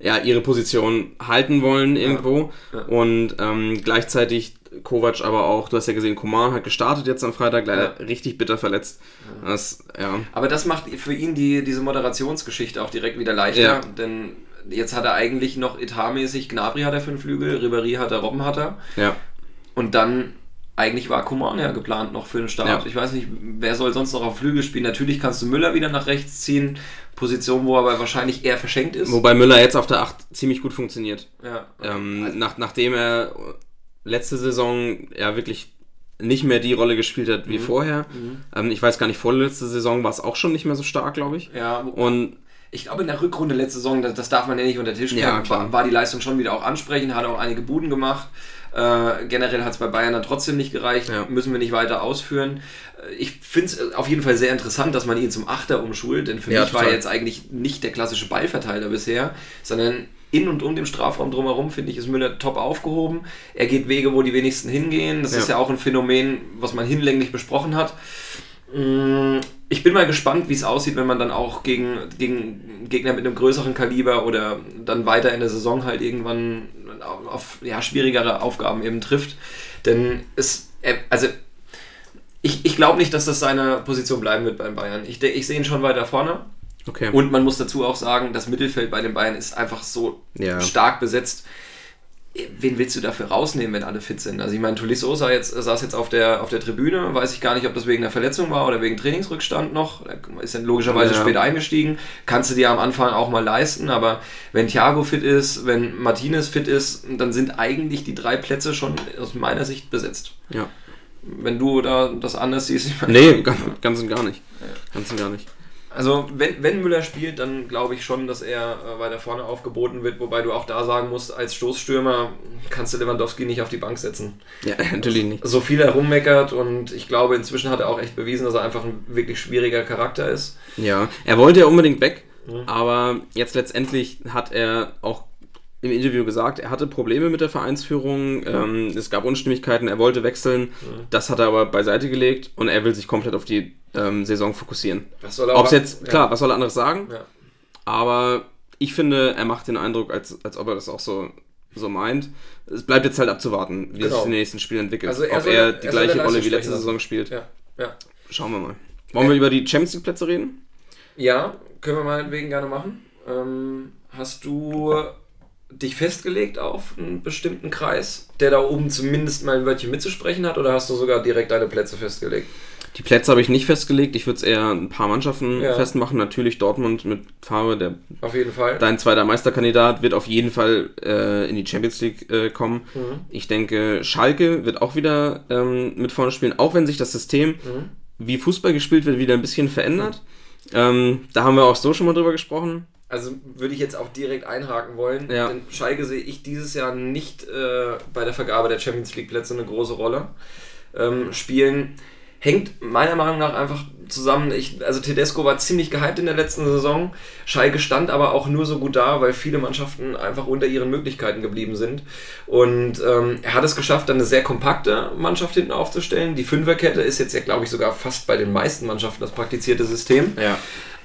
ja, ihre Position halten wollen irgendwo. Ja. Und ähm, gleichzeitig Kovac aber auch, du hast ja gesehen, Koman hat gestartet jetzt am Freitag, leider richtig bitter verletzt. Das, ja. Aber das macht für ihn die, diese Moderationsgeschichte auch direkt wieder leichter, Ja. denn jetzt hat er eigentlich noch etatmäßig, Gnabry hat er für den Flügel, Ribéry hat er, Robben hat er Ja. und dann eigentlich war Coman ja geplant noch für den Start. Ja. Ich weiß nicht, wer soll sonst noch auf Flügel spielen. Natürlich kannst du Müller wieder nach rechts ziehen, Position, wo er aber wahrscheinlich eher verschenkt ist. Wobei Müller jetzt auf der 8 ziemlich gut funktioniert. ja. Ähm, Also- nach, nachdem er letzte Saison ja wirklich nicht mehr die Rolle gespielt hat Mhm. wie vorher. Ähm, ich weiß gar nicht, vorletzte Saison war es auch schon nicht mehr so stark, glaube ich. ja, Und Ich glaube, in der Rückrunde letzte Saison, das, das darf man ja nicht unter den Tisch Ja, kehren, klar. war, war die Leistung schon wieder auch ansprechend, hat auch einige Buden gemacht. Äh, generell hat es bei Bayern dann trotzdem nicht gereicht, Ja. müssen wir nicht weiter ausführen. Äh, Ich finde es auf jeden Fall sehr interessant, dass man ihn zum Achter umschult, denn für Ja, mich war total. er jetzt eigentlich nicht der klassische Ballverteiler bisher, sondern in und um den Strafraum drumherum, finde ich, ist Müller top aufgehoben. Er geht Wege, wo die wenigsten hingehen. Das Ja. ist ja auch ein Phänomen, was man hinlänglich besprochen hat. Mm, Ich bin mal gespannt, wie es aussieht, wenn man dann auch gegen, gegen Gegner mit einem größeren Kaliber oder dann weiter in der Saison halt irgendwann auf, ja, schwierigere Aufgaben eben trifft. Denn es, er- also ich, ich glaube nicht, dass das seine Position bleiben wird beim Bayern. Ich, ich sehe ihn schon weiter vorne. okay. Und man muss dazu auch sagen, das Mittelfeld bei den Bayern ist einfach so Ja. stark besetzt. Wen willst du dafür rausnehmen, wenn alle fit sind? Also ich meine, Tolisso sah jetzt, saß jetzt auf der, auf der Tribüne, weiß ich gar nicht, ob das wegen der Verletzung war oder wegen Trainingsrückstand noch. Ist dann logischerweise Ja. spät eingestiegen. Kannst du dir am Anfang auch mal leisten, aber wenn Thiago fit ist, wenn Martinez fit ist, dann sind eigentlich die drei Plätze schon aus meiner Sicht besetzt. ja. Wenn du da das anders siehst, ich meine, Nee, ganz, ganz und gar nicht. Ganz und gar nicht. Also, wenn, wenn Müller spielt, dann glaube ich schon, dass er äh, weiter vorne aufgeboten wird. Wobei du auch da sagen musst, als Stoßstürmer kannst du Lewandowski nicht auf die Bank setzen. Ja, natürlich nicht. So viel er rummeckert und ich glaube, inzwischen hat er auch echt bewiesen, dass er einfach ein wirklich schwieriger Charakter ist. Ja, er wollte ja unbedingt weg, Mhm. aber jetzt letztendlich hat er auch im Interview gesagt, er hatte Probleme mit der Vereinsführung, ähm, es gab Unstimmigkeiten, er wollte wechseln, Mhm. das hat er aber beiseite gelegt und er will sich komplett auf die ähm, Saison fokussieren. Was soll er Ob es machen? jetzt, klar, was soll er anderes sagen, Ja. aber ich finde, er macht den Eindruck, als, als ob er das auch so, so meint. Es bleibt jetzt halt abzuwarten, wie Genau. sich den nächsten Spielen entwickelt. Also er ob soll- er er die soll gleiche Rolle wie letzte Saison spielt. Ja, ja. Schauen wir mal. Wollen wir über die Champions League Plätze reden? ja, können wir meinetwegen gerne machen. Ähm, hast du dich festgelegt auf einen bestimmten Kreis, der da oben zumindest mal ein Wörtchen mitzusprechen hat, oder hast du sogar direkt deine Plätze festgelegt? Die Plätze habe ich nicht festgelegt. Ich würde es eher ein paar Mannschaften Ja. festmachen. Natürlich Dortmund mit Farbe, der Auf jeden Fall. dein zweiter Meisterkandidat, wird auf jeden Fall äh, in die Champions League äh, kommen. Mhm. Ich denke, Schalke wird auch wieder ähm, mit vorne spielen, auch wenn sich das System, Mhm. wie Fußball gespielt wird, wieder ein bisschen verändert. Ähm, da haben wir auch so schon mal drüber gesprochen. Also würde ich jetzt auch direkt einhaken wollen. Ja. Denn Schalke sehe ich dieses Jahr nicht äh, bei der Vergabe der Champions League Plätze eine große Rolle ähm, spielen. hängt meiner Meinung nach einfach zusammen. Ich, also Tedesco war ziemlich gehypt in der letzten Saison. Schalke stand aber auch nur so gut da, weil viele Mannschaften einfach unter ihren Möglichkeiten geblieben sind. Und ähm, er hat es geschafft, dann eine sehr kompakte Mannschaft hinten aufzustellen. Die Fünferkette ist jetzt ja, glaube ich, sogar fast bei den meisten Mannschaften das praktizierte System. Ja.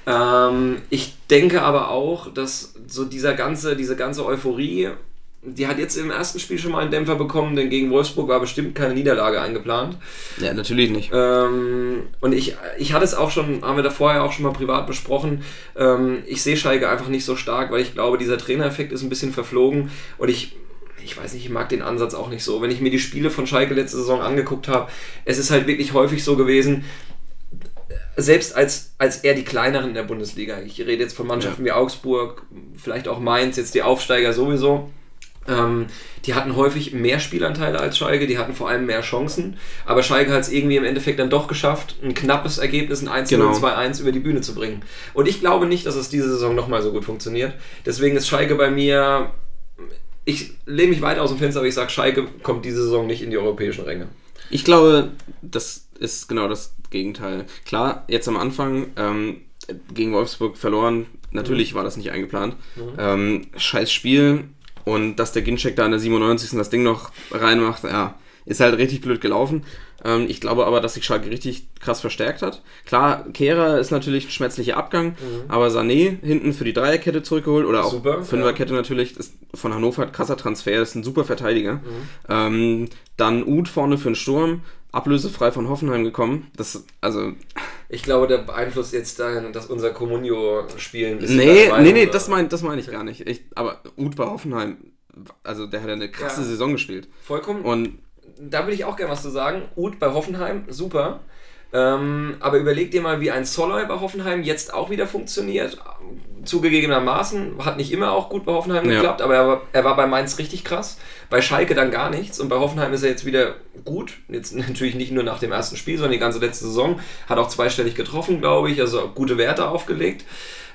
Ähm, ich denke aber auch, dass so dieser ganze, diese ganze Euphorie, die hat jetzt im ersten Spiel schon mal einen Dämpfer bekommen, denn gegen Wolfsburg war bestimmt keine Niederlage eingeplant. Ja, natürlich nicht. Ähm, und ich, ich hatte es auch schon, haben wir da vorher auch schon mal privat besprochen, ähm, ich sehe Schalke einfach nicht so stark, weil ich glaube, dieser Trainereffekt ist ein bisschen verflogen und ich ich weiß nicht, ich mag den Ansatz auch nicht so. Wenn ich mir die Spiele von Schalke letzte Saison angeguckt habe, es ist halt wirklich häufig so gewesen, selbst als, als eher die kleineren in der Bundesliga, ich rede jetzt von Mannschaften ja. wie Augsburg, vielleicht auch Mainz, jetzt die Aufsteiger sowieso, ähm, die hatten häufig mehr Spielanteile als Schalke, die hatten vor allem mehr Chancen, aber Schalke hat es irgendwie im Endeffekt dann doch geschafft, ein knappes Ergebnis, ein 1 genau. 2-1 über die Bühne zu bringen. Und ich glaube nicht, dass es diese Saison nochmal so gut funktioniert. Deswegen ist Schalke bei mir ich lehne mich weit aus dem Fenster, aber ich sage, Schalke kommt diese Saison nicht in die europäischen Ränge. Ich glaube, das ist genau das Gegenteil. Klar, jetzt am Anfang ähm, gegen Wolfsburg verloren, natürlich mhm. war das nicht eingeplant. Mhm. Ähm, scheiß Spiel und dass der Ginczek da in der 97. das Ding noch reinmacht, ja, ist halt richtig blöd gelaufen. Ähm, ich glaube aber, dass sich Schalke richtig krass verstärkt hat. Klar, Kehrer ist natürlich ein schmerzlicher Abgang, mhm. aber Sané hinten für die Dreierkette zurückgeholt oder auch super, Fünferkette ja. natürlich. Ist von Hannover krasser Transfer, ist ein super Verteidiger. Mhm. Ähm, dann Uth vorne für den Sturm, ablösefrei von Hoffenheim gekommen. Das, also. Ich glaube, der beeinflusst jetzt dahin, dass unser Comunio-Spiel ein bisschen. Nee, nee, nee, das meine das mein ich gar nicht. Ich, aber Uth bei Hoffenheim, also der hat ja eine krasse ja, Saison gespielt. Vollkommen. Und da will ich auch gerne was zu sagen. Uth bei Hoffenheim, super. Ähm, aber überleg dir mal, wie ein Soloy bei Hoffenheim jetzt auch wieder funktioniert. Zugegebenermaßen hat nicht immer auch gut bei Hoffenheim ja. geklappt, aber er war, er war bei Mainz richtig krass. Bei Schalke dann gar nichts und bei Hoffenheim ist er jetzt wieder gut. Jetzt natürlich nicht nur nach dem ersten Spiel, sondern die ganze letzte Saison. Hat auch zweistellig getroffen, glaube ich, also gute Werte aufgelegt.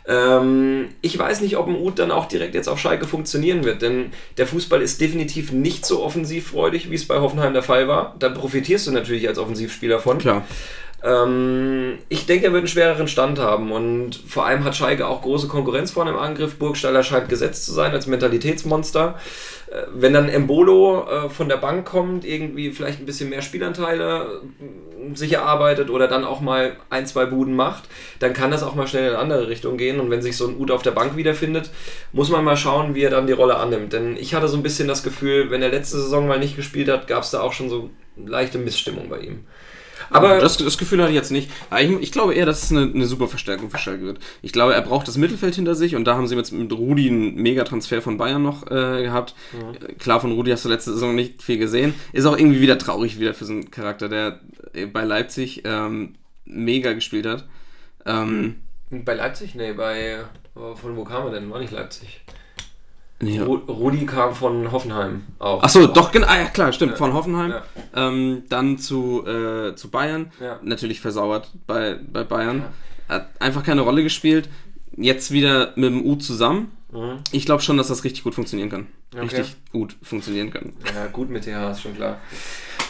Ähm, ich weiß nicht, ob ein Uth dann auch direkt jetzt auf Schalke funktionieren wird, denn der Fußball ist definitiv nicht so offensivfreudig, wie es bei Hoffenheim der Fall war. Da profitierst du natürlich als Offensivspieler von. Klar. Ähm, ich denke, er wird einen schwereren Stand haben und vor allem hat Schalke auch große Konkurrenz vorne im Angriff. Burgstaller scheint gesetzt zu sein als Mentalitätsmonster. Äh, wenn dann Embolo äh, von der Bank kommt, irgendwie vielleicht ein bisschen mehr Spielanteile äh, sich erarbeitet oder dann auch mal ein, zwei Buden macht, dann kann das auch mal schnell in eine andere Richtung gehen. Und wenn sich so ein Ud auf der Bank wiederfindet, muss man mal schauen, wie er dann die Rolle annimmt. Denn ich hatte so ein bisschen das Gefühl, wenn er letzte Saison mal nicht gespielt hat, gab es da auch schon so leichte Missstimmung bei ihm. Aber das, das Gefühl hatte ich jetzt nicht. Ich, ich glaube eher, dass es eine, eine, super Verstärkung für Schalke wird. Ich glaube, er braucht das Mittelfeld hinter sich und da haben sie jetzt mit Rudi einen Megatransfer von Bayern noch äh, gehabt. Mhm. Klar, von Rudi hast du letzte Saison nicht viel gesehen. Ist auch irgendwie wieder traurig wieder für so einen Charakter, der äh, bei Leipzig ähm, mega gespielt hat. Ähm, bei Leipzig? Nee, bei. Von wo kam er denn? War nicht Leipzig. Nee. Rudi kam von Hoffenheim auch. Achso, doch, genau, ah, ja klar, stimmt, ja. von Hoffenheim. Ja. Ähm, dann zu, äh, zu Bayern, ja. natürlich versauert bei, bei Bayern. Hat einfach keine Rolle gespielt. Jetzt wieder mit dem U zusammen. Mhm. Ich glaube schon, dass das richtig gut funktionieren kann. Okay. Richtig gut funktionieren kann. Ja, gut mit TH, ist schon klar.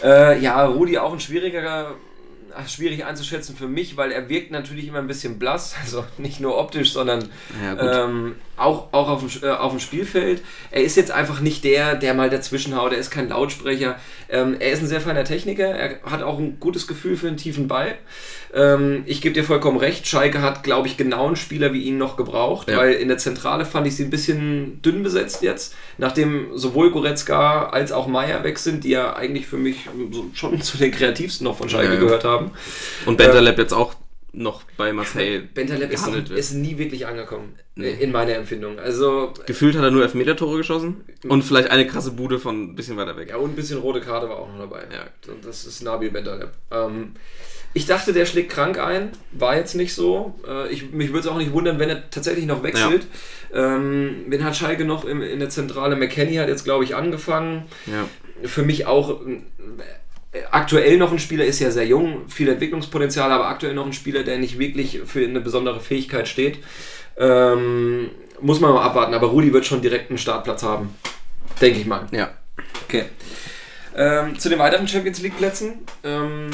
Äh, ja, Rudi auch ein schwieriger schwierig einzuschätzen für mich, weil er wirkt natürlich immer ein bisschen blass, also nicht nur optisch, sondern ja, ähm, auch, auch auf, dem, äh, auf dem Spielfeld. Er ist jetzt einfach nicht der, der mal dazwischen haut, er ist kein Lautsprecher. Ähm, er ist ein sehr feiner Techniker, er hat auch ein gutes Gefühl für einen tiefen Ball. Ähm, ich gebe dir vollkommen recht, Schalke hat, glaube ich, genau einen Spieler wie ihn noch gebraucht, ja. weil in der Zentrale fand ich sie ein bisschen dünn besetzt jetzt, nachdem sowohl Goretzka als auch Meier weg sind, die ja eigentlich für mich schon zu den kreativsten noch von Schalke ja, gehört haben. Und Bentaleb ähm, jetzt auch noch bei Marseille Bentaleb ist, ist, nie wirklich angekommen, nee. in meiner Empfindung. Also Gefühlt hat er nur Elfmeter-Tore geschossen und vielleicht eine krasse Bude von ein bisschen weiter weg. Ja, und ein bisschen rote Karte war auch noch dabei. Ja. Das ist Nabil Bentaleb. Ähm, ich dachte, der schlägt krank ein, war jetzt nicht so. Äh, ich, mich würde es auch nicht wundern, wenn er tatsächlich noch wechselt. Ja. Ähm, wen hat Schalke noch in, in der Zentrale? McKenny hat jetzt, glaube ich, angefangen. Ja. Für mich auch äh, aktuell noch ein Spieler, ist ja sehr jung, viel Entwicklungspotenzial, aber aktuell noch ein Spieler, der nicht wirklich für eine besondere Fähigkeit steht. Ähm, muss man mal abwarten, aber Rudi wird schon direkt einen Startplatz haben. Denke ich mal. Ja. Okay. Ähm, zu den weiteren Champions League Plätzen. Ähm,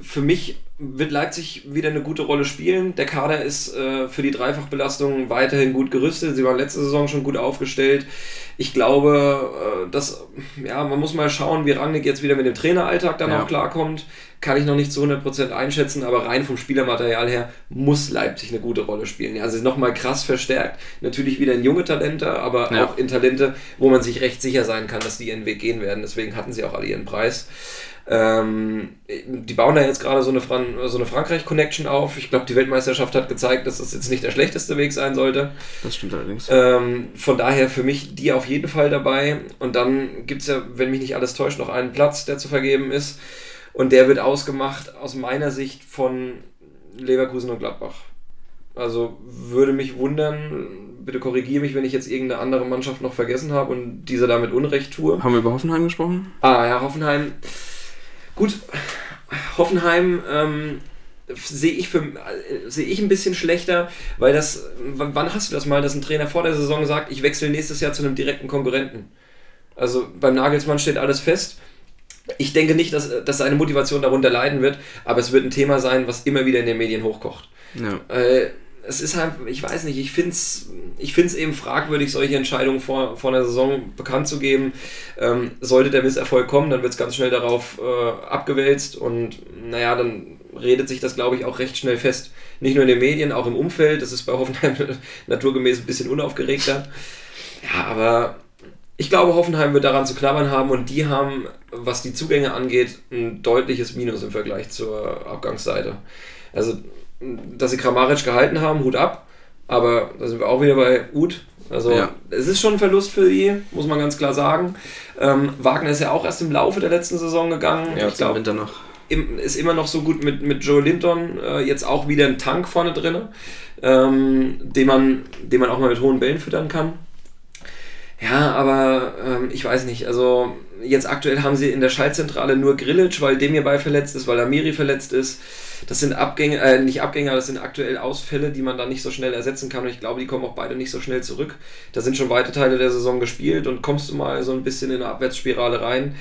für mich wird Leipzig wieder eine gute Rolle spielen. Der Kader ist äh, für die Dreifachbelastung weiterhin gut gerüstet. Sie waren letzte Saison schon gut aufgestellt. Ich glaube, äh, dass, ja, man muss mal schauen, wie Rangnick jetzt wieder mit dem Traineralltag dann Ja. auch klarkommt. Kann ich noch nicht zu 100% einschätzen, aber rein vom Spielermaterial her muss Leipzig eine gute Rolle spielen. Ja, Also nochmal krass verstärkt. Natürlich wieder in junge Talente, aber Ja. auch in Talente, wo man sich recht sicher sein kann, dass die ihren Weg gehen werden. Deswegen hatten sie auch alle ihren Preis. Ähm, die bauen da jetzt gerade so eine, Fran so eine Frankreich-Connection auf. Ich glaube, die Weltmeisterschaft hat gezeigt, dass das jetzt nicht der schlechteste Weg sein sollte. Das stimmt allerdings. Ähm, von daher für mich die auf jeden Fall dabei. Und dann gibt es ja, wenn mich nicht alles täuscht, noch einen Platz, der zu vergeben ist. Und der wird ausgemacht aus meiner Sicht von Leverkusen und Gladbach. Also würde mich wundern, bitte korrigiere mich, wenn ich jetzt irgendeine andere Mannschaft noch vergessen habe und diese damit Unrecht tue. Haben wir über Hoffenheim gesprochen? Ah ja, Hoffenheim. Gut, Hoffenheim ähm, sehe ich, für- äh, sehe ich ein bisschen schlechter, weil das, wann hast du das mal, dass ein Trainer vor der Saison sagt, ich wechsle nächstes Jahr zu einem direkten Konkurrenten? Also beim Nagelsmann steht alles fest. Ich denke nicht, dass, dass seine Motivation darunter leiden wird, aber es wird ein Thema sein, was immer wieder in den Medien hochkocht. Ja. Äh, es ist halt, ich weiß nicht, ich finde es ich find's eben fragwürdig, solche Entscheidungen vor, vor einer Saison bekannt zu geben. Ähm, sollte der Misserfolg kommen, dann wird es ganz schnell darauf äh, abgewälzt und naja, dann redet sich das, glaube ich, auch recht schnell fest. Nicht nur in den Medien, auch im Umfeld. Das ist bei Hoffenheim naturgemäß ein bisschen unaufgeregter. Ja, aber ich glaube, Hoffenheim wird daran zu knabbern haben und die haben, was die Zugänge angeht, ein deutliches Minus im Vergleich zur Abgangsseite. Also, dass sie Kramaric gehalten haben, Hut ab, aber da sind wir auch wieder bei Hut. Also, Ja. es ist schon ein Verlust für die, muss man ganz klar sagen. Ähm, Wagner ist ja auch erst im Laufe der letzten Saison gegangen. Ja, ich glaube, Winter noch. ist immer noch so gut mit, mit Joe Linton, äh, jetzt auch wieder ein Tank vorne drin, ähm, den, man, den man auch mal mit hohen Bällen füttern kann. Ja, aber ähm, ich weiß nicht, also jetzt aktuell haben sie in der Schaltzentrale nur Grillitsch, weil dem hierbei verletzt ist, weil Amiri verletzt ist. Das sind Abgänge, äh, nicht Abgänge, das sind aktuell Ausfälle, die man dann nicht so schnell ersetzen kann und ich glaube, die kommen auch beide nicht so schnell zurück. Da sind schon weite Teile der Saison gespielt und kommst du mal so ein bisschen in eine Abwärtsspirale rein,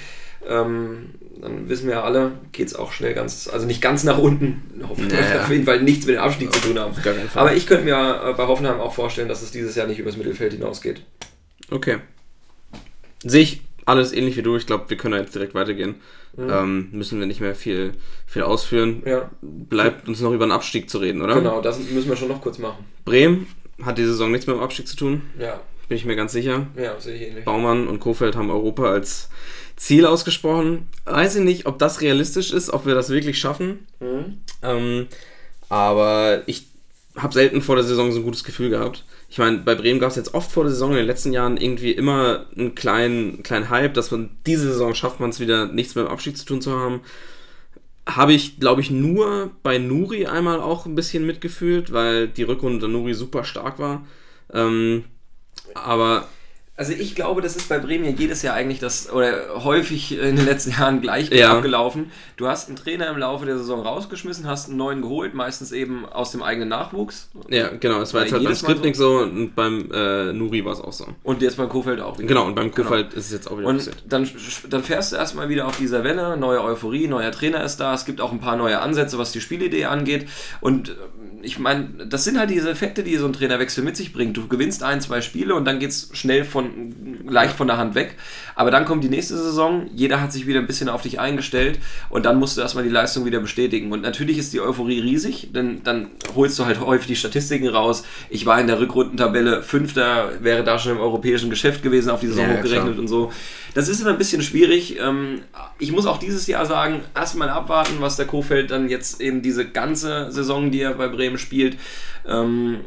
ähm, dann wissen wir ja alle, geht es auch schnell ganz, also nicht ganz nach unten, hoffentlich Naja. auf jeden Fall nichts mit dem Abstieg zu tun haben. Aber ich könnte mir äh, bei Hoffenheim auch vorstellen, dass es dieses Jahr nicht übers Mittelfeld hinausgeht. Okay. Sehe ich alles ähnlich wie du. Ich glaube, wir können da jetzt direkt weitergehen. Mhm. Ähm, müssen wir nicht mehr viel, viel ausführen. Ja, Bleibt uns noch über den Abstieg zu reden, oder? genau, das müssen wir schon noch kurz machen. Bremen hat die Saison nichts mehr mit dem Abstieg zu tun, Ja, bin ich mir ganz sicher. ja, sehe ich ähnlich. Baumann und Kofeld haben Europa als Ziel ausgesprochen. Weiß ich nicht, ob das realistisch ist, ob wir das wirklich schaffen. Mhm. Ähm, aber ich habe selten vor der Saison so ein gutes Gefühl gehabt. Ich meine, bei Bremen gab es jetzt oft vor der Saison in den letzten Jahren irgendwie immer einen kleinen, kleinen Hype, dass man diese Saison schafft man es wieder, nichts mit dem Abschied zu tun zu haben. Habe ich, glaube ich, nur bei Nuri einmal auch ein bisschen mitgefühlt, weil die Rückrunde der Nuri super stark war. Ähm, aber Also ich glaube, das ist bei Bremen ja jedes Jahr eigentlich das, oder häufig in den letzten Jahren gleich Ja. abgelaufen. Du hast einen Trainer im Laufe der Saison rausgeschmissen, hast einen neuen geholt, meistens eben aus dem eigenen Nachwuchs. ja, genau, es war jetzt halt beim Mal Skripnik so und beim äh, Nuri war es auch so. Und jetzt beim Kofeld auch. wieder. Genau, und beim Genau. Kofeld ist es jetzt auch wieder Und passiert. dann, dann fährst du erstmal wieder auf dieser Welle, neue Euphorie, neuer Trainer ist da, es gibt auch ein paar neue Ansätze, was die Spielidee angeht. Und ähm, ich meine, das sind halt diese Effekte, die so ein Trainerwechsel mit sich bringt. Du gewinnst ein, zwei Spiele und dann geht es schnell von leicht von der Hand weg. Aber dann kommt die nächste Saison, jeder hat sich wieder ein bisschen auf dich eingestellt und dann musst du erstmal die Leistung wieder bestätigen. Und natürlich ist die Euphorie riesig, denn dann holst du halt häufig die Statistiken raus. Ich war in der Rückrundentabelle Fünfter, wäre da schon im europäischen Geschäft gewesen, auf die Saison Ja, hochgerechnet klar. und so. Das ist immer ein bisschen schwierig. Ähm, Ich muss auch dieses Jahr sagen, erstmal abwarten, was der Kofeld dann jetzt eben diese ganze Saison, die er bei Bremen spielt, ähm,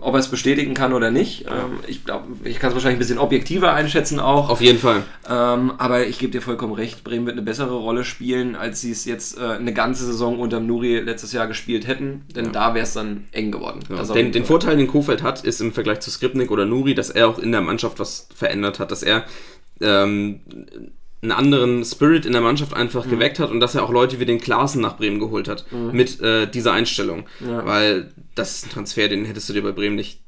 ob er es bestätigen kann oder nicht. Ähm, Ich glaube, ich kann es wahrscheinlich ein bisschen objektiver einschätzen auch. Auf jeden Fall. Ähm, aber ich gebe dir vollkommen recht, Bremen wird eine bessere Rolle spielen, als sie es jetzt äh, eine ganze Saison unter Nuri letztes Jahr gespielt hätten. Denn da wäre es dann eng geworden. Ja, den, den. Vorteil, den Kofeld hat, ist im Vergleich zu Skripnik oder Nuri, dass er auch in der Mannschaft was verändert hat, dass er ähm, einen anderen Spirit in der Mannschaft einfach Mhm. geweckt hat und dass er auch Leute wie den Klaassen nach Bremen geholt hat mit äh, dieser Einstellung. Ja. Weil das ist ein Transfer, den hättest du dir bei Bremen nicht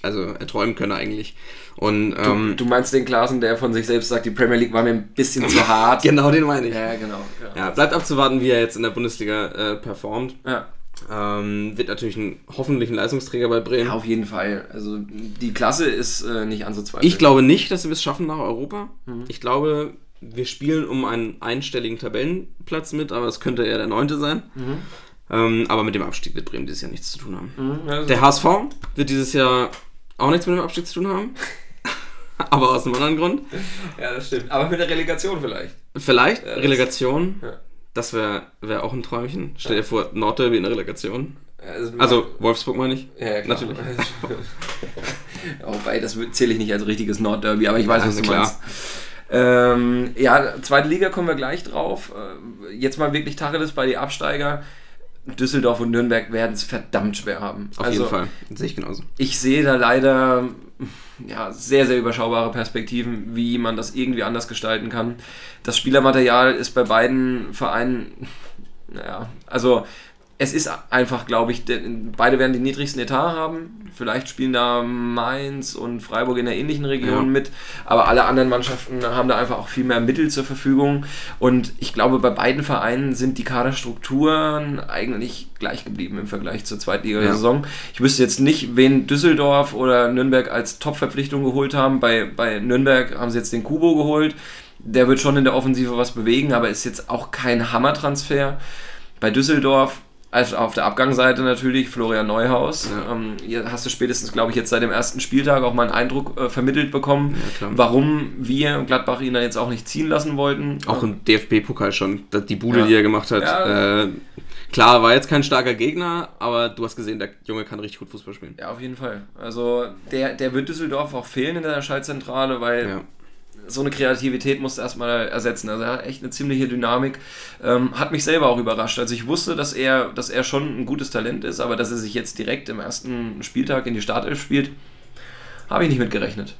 also erträumen können eigentlich. Und Du, ähm, du meinst den Klaasen, der von sich selbst sagt, die Premier League war mir ein bisschen zu hart. genau den meine ich. Ja, genau. Ja, bleibt abzuwarten, wie er jetzt in der Bundesliga äh, performt. Ja. Ähm, wird natürlich ein, hoffentlich ein Leistungsträger bei Bremen. Ja, auf jeden Fall. Also die Klasse ist äh, nicht anzuzweifeln. Ich glaube nicht, dass wir es schaffen nach Europa. Mhm. Ich glaube, wir spielen um einen einstelligen Tabellenplatz mit, aber es könnte eher der neunte sein. Mhm. Ähm, aber mit dem Abstieg wird Bremen dieses Jahr nichts zu tun haben. Mhm, also- Der HSV wird dieses Jahr auch nichts mit dem Abstieg zu tun haben. aber aus einem anderen Grund. ja, das stimmt. Aber mit der Relegation vielleicht. Vielleicht Ja, Relegation. Ja. Das wäre wär auch ein Träumchen. Stell dir vor, Nordderby in der Relegation. Also, Also Wolfsburg meine ich. ja, ja, klar. natürlich. Wobei, das zähle ich nicht als richtiges Nordderby, aber ich weiß, Ja, was du klar. meinst. Ähm, ja, zweite Liga kommen wir gleich drauf. Äh, Jetzt mal wirklich Tacheles bei die Absteiger. Düsseldorf und Nürnberg werden es verdammt schwer haben. Auf also, jeden Fall. Sehe ich genauso. Ich sehe da leider ja, sehr, sehr überschaubare Perspektiven, wie man das irgendwie anders gestalten kann. Das Spielermaterial ist bei beiden Vereinen, naja, also es ist einfach, glaube ich, de- beide werden den niedrigsten Etat haben. Vielleicht spielen da Mainz und Freiburg in der ähnlichen Region Ja. mit, aber alle anderen Mannschaften haben da einfach auch viel mehr Mittel zur Verfügung. Und ich glaube, bei beiden Vereinen sind die Kaderstrukturen eigentlich gleich geblieben im Vergleich zur Zweitligasaison. Ich wüsste jetzt nicht, wen Düsseldorf oder Nürnberg als Top-Verpflichtung geholt haben. Bei, bei Nürnberg haben sie jetzt den Kubo geholt. Der wird schon in der Offensive was bewegen, aber ist jetzt auch kein Hammertransfer. Bei Düsseldorf, also auf der Abgangsseite natürlich, Florian Neuhaus. Ja. Ähm, hier hast du spätestens, glaube ich, jetzt seit dem ersten Spieltag auch mal einen Eindruck äh, vermittelt bekommen, Ja, warum wir Gladbach ihn da jetzt auch nicht ziehen lassen wollten. Auch im DFB-Pokal schon. Die Bude, Ja. die er gemacht hat. Äh, klar, war jetzt kein starker Gegner, aber du hast gesehen, der Junge kann richtig gut Fußball spielen. Ja, auf jeden Fall. Also der, der wird Düsseldorf auch fehlen in der Schaltzentrale, weil. So eine Kreativität musst du erstmal ersetzen. Also er hat echt eine ziemliche Dynamik. Ähm, hat mich selber auch überrascht. Also ich wusste, dass er, dass er schon ein gutes Talent ist, aber dass er sich jetzt direkt im ersten Spieltag in die Startelf spielt, habe ich nicht mit gerechnet.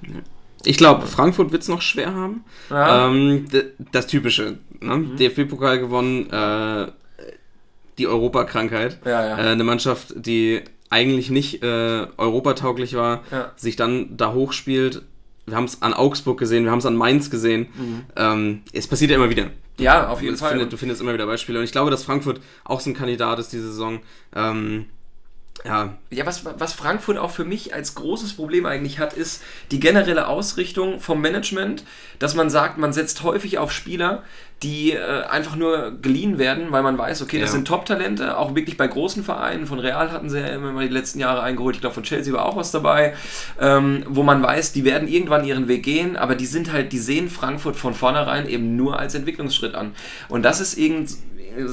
Ich glaube, Frankfurt wird es noch schwer haben. Ja. Ähm, das Typische. Ne? DFB-Pokal gewonnen, äh, die Europakrankheit. Ja, ja. Äh, eine Mannschaft, die eigentlich nicht äh, europatauglich war, sich dann da hochspielt. Wir haben es an Augsburg gesehen, wir haben es an Mainz gesehen. Ähm, es passiert ja immer wieder. Ja, auf jeden Fall. Findet, du findest immer wieder Beispiele. Und ich glaube, dass Frankfurt auch so ein Kandidat ist diese Saison. Ähm, ja, Ja, was, was Frankfurt auch für mich als großes Problem eigentlich hat, ist die generelle Ausrichtung vom Management, dass man sagt, man setzt häufig auf Spieler, die äh, einfach nur geliehen werden, weil man weiß, okay, das Ja. sind Top-Talente, auch wirklich bei großen Vereinen. Von Real hatten sie ja immer mal die letzten Jahre eingeholt. Ich glaube, von Chelsea war auch was dabei, ähm, wo man weiß, die werden irgendwann ihren Weg gehen, aber die sind halt, die sehen Frankfurt von vornherein eben nur als Entwicklungsschritt an. Und das ist irgend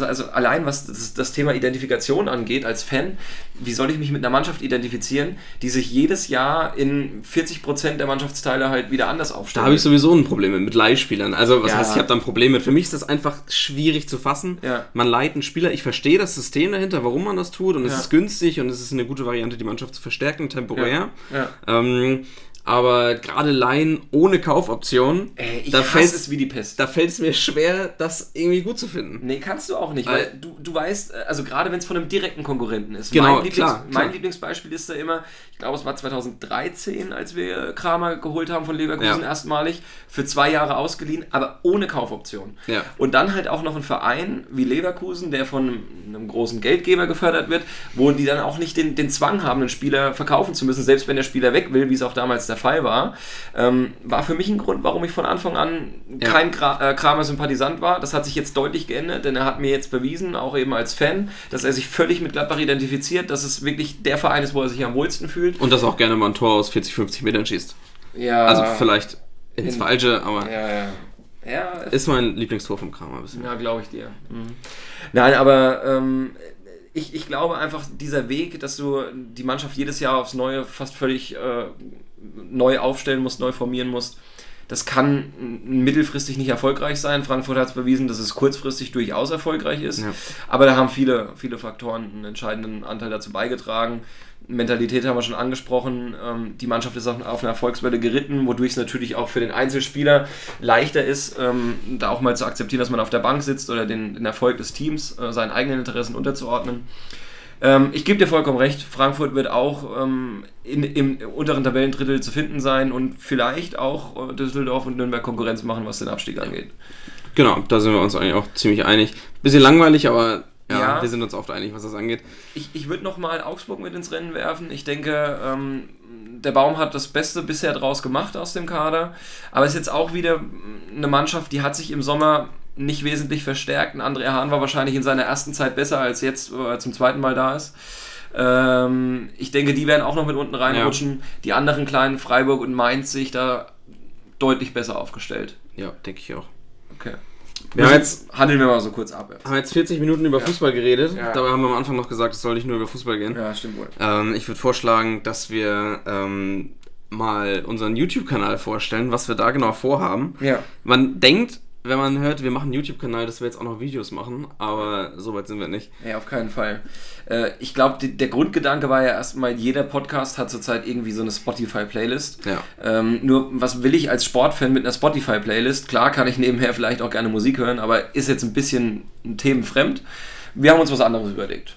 also allein was das, das Thema Identifikation angeht als Fan, wie soll ich mich mit einer Mannschaft identifizieren, die sich jedes Jahr in 40% der Mannschaftsteile halt wieder anders da aufstellt? habe ich sowieso ein Problem mit, mit Leihspielern. Also, was Ja. heißt, ich habe da ein Problem mit. Für mich ist das einfach schwierig zu fassen. Ja. Man leiht einen Spieler, ich verstehe das System dahinter, warum man das tut und es Ja. ist günstig und es ist eine gute Variante, die Mannschaft zu verstärken, temporär. Ja. Ähm, aber gerade Leihen ohne Kaufoption, Ey, da fällt es wie die Pest. da fällt es mir schwer, das irgendwie gut zu finden. Nee, kannst du auch nicht, Weil- weil du, du weißt, äh, also gerade wenn es von einem direkten Konkurrenten ist. Genau, mein, Lieblings, klar, klar. mein Lieblingsbeispiel ist da immer, ich glaube, es war 2013, als wir Kramer geholt haben von Leverkusen Ja. erstmalig, für zwei Jahre ausgeliehen, aber ohne Kaufoption. Ja. Und dann halt auch noch ein Verein wie Leverkusen, der von einem großen Geldgeber gefördert wird, wo die dann auch nicht den, den Zwang haben, einen Spieler verkaufen zu müssen, selbst wenn der Spieler weg will, wie es auch damals der Fall war. Ähm, war für mich ein Grund, warum ich von Anfang an Ja. kein Gra äh, Kramer-Sympathisant war. Das hat sich jetzt deutlich geändert, denn er hat mir jetzt bewiesen, auch eben als Fan, dass er sich völlig mit Gladbach identifiziert, dass es wirklich der Verein ist, wo er sich am wohlsten fühlt. Und das auch gerne mal ein Tor aus 40, 50 Metern schießt. Ja, Also vielleicht ins in- Falsche, aber Ja, ja. Ja, ist mein Lieblingstor vom Kramer bisher. Ja, glaube ich dir. Nein, aber ähm, ich, ich glaube einfach, dieser Weg, dass du die Mannschaft jedes Jahr aufs Neue fast völlig äh, neu aufstellen musst, neu formieren musst, das kann mittelfristig nicht erfolgreich sein. Frankfurt hat es bewiesen, dass es kurzfristig durchaus erfolgreich ist. Ja. Aber da haben viele, viele Faktoren einen entscheidenden Anteil dazu beigetragen. Mentalität haben wir schon angesprochen. Ähm, die Mannschaft ist auf, auf einer Erfolgswelle geritten, wodurch es natürlich auch für den Einzelspieler leichter ist, ähm, da auch mal zu akzeptieren, dass man auf der Bank sitzt oder den, den Erfolg des Teams äh, seinen eigenen Interessen unterzuordnen. Ähm, ich gebe dir vollkommen recht, Frankfurt wird auch ähm, in, im unteren Tabellendrittel zu finden sein und vielleicht auch äh, Düsseldorf und Nürnberg Konkurrenz machen, was den Abstieg angeht. Genau, da sind wir uns eigentlich auch ziemlich einig. Bisschen langweilig, aber ja, Ja. wir sind uns oft einig, was das angeht. Ich, ich würde nochmal Augsburg mit ins Rennen werfen. Ich denke, ähm, der Baum hat das Beste bisher draus gemacht aus dem Kader. Aber es ist jetzt auch wieder eine Mannschaft, die hat sich im Sommer nicht wesentlich verstärkt. Ein André Hahn war wahrscheinlich in seiner ersten Zeit besser als jetzt, wo er zum zweiten Mal da ist. Ähm, ich denke, die werden auch noch mit unten reinrutschen. Die anderen kleinen Freiburg und Mainz sehe ich da deutlich besser aufgestellt. Ja, denke ich auch. Okay. Wir haben jetzt, handeln wir mal so kurz ab. haben jetzt 40 Minuten über Fußball geredet. Ja. Dabei haben wir am Anfang noch gesagt, es soll nicht nur über Fußball gehen. Ja, stimmt wohl. Ähm, ich würde vorschlagen, dass wir ähm, mal unseren YouTube-Kanal vorstellen, was wir da genau vorhaben. Ja. Man denkt, wenn man hört, wir machen einen YouTube-Kanal, dass wir jetzt auch noch Videos machen, aber so weit sind wir nicht. Ja, auf keinen Fall. Äh, ich glaube, der Grundgedanke war ja erstmal, jeder Podcast hat zurzeit irgendwie so eine Spotify-Playlist. Ja. Ähm, nur, was will ich als Sportfan mit einer Spotify-Playlist? Klar kann ich nebenher vielleicht auch gerne Musik hören, aber ist jetzt ein bisschen themenfremd. Wir haben uns was anderes überlegt.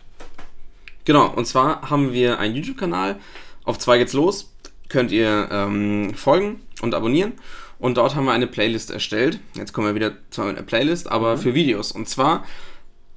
Genau, und zwar haben wir einen YouTube-Kanal. Auf zwei geht's los. Könnt ihr ähm, folgen und abonnieren. Und dort haben wir eine Playlist erstellt. Jetzt kommen wir wieder zu einer Playlist, aber für Videos. Und zwar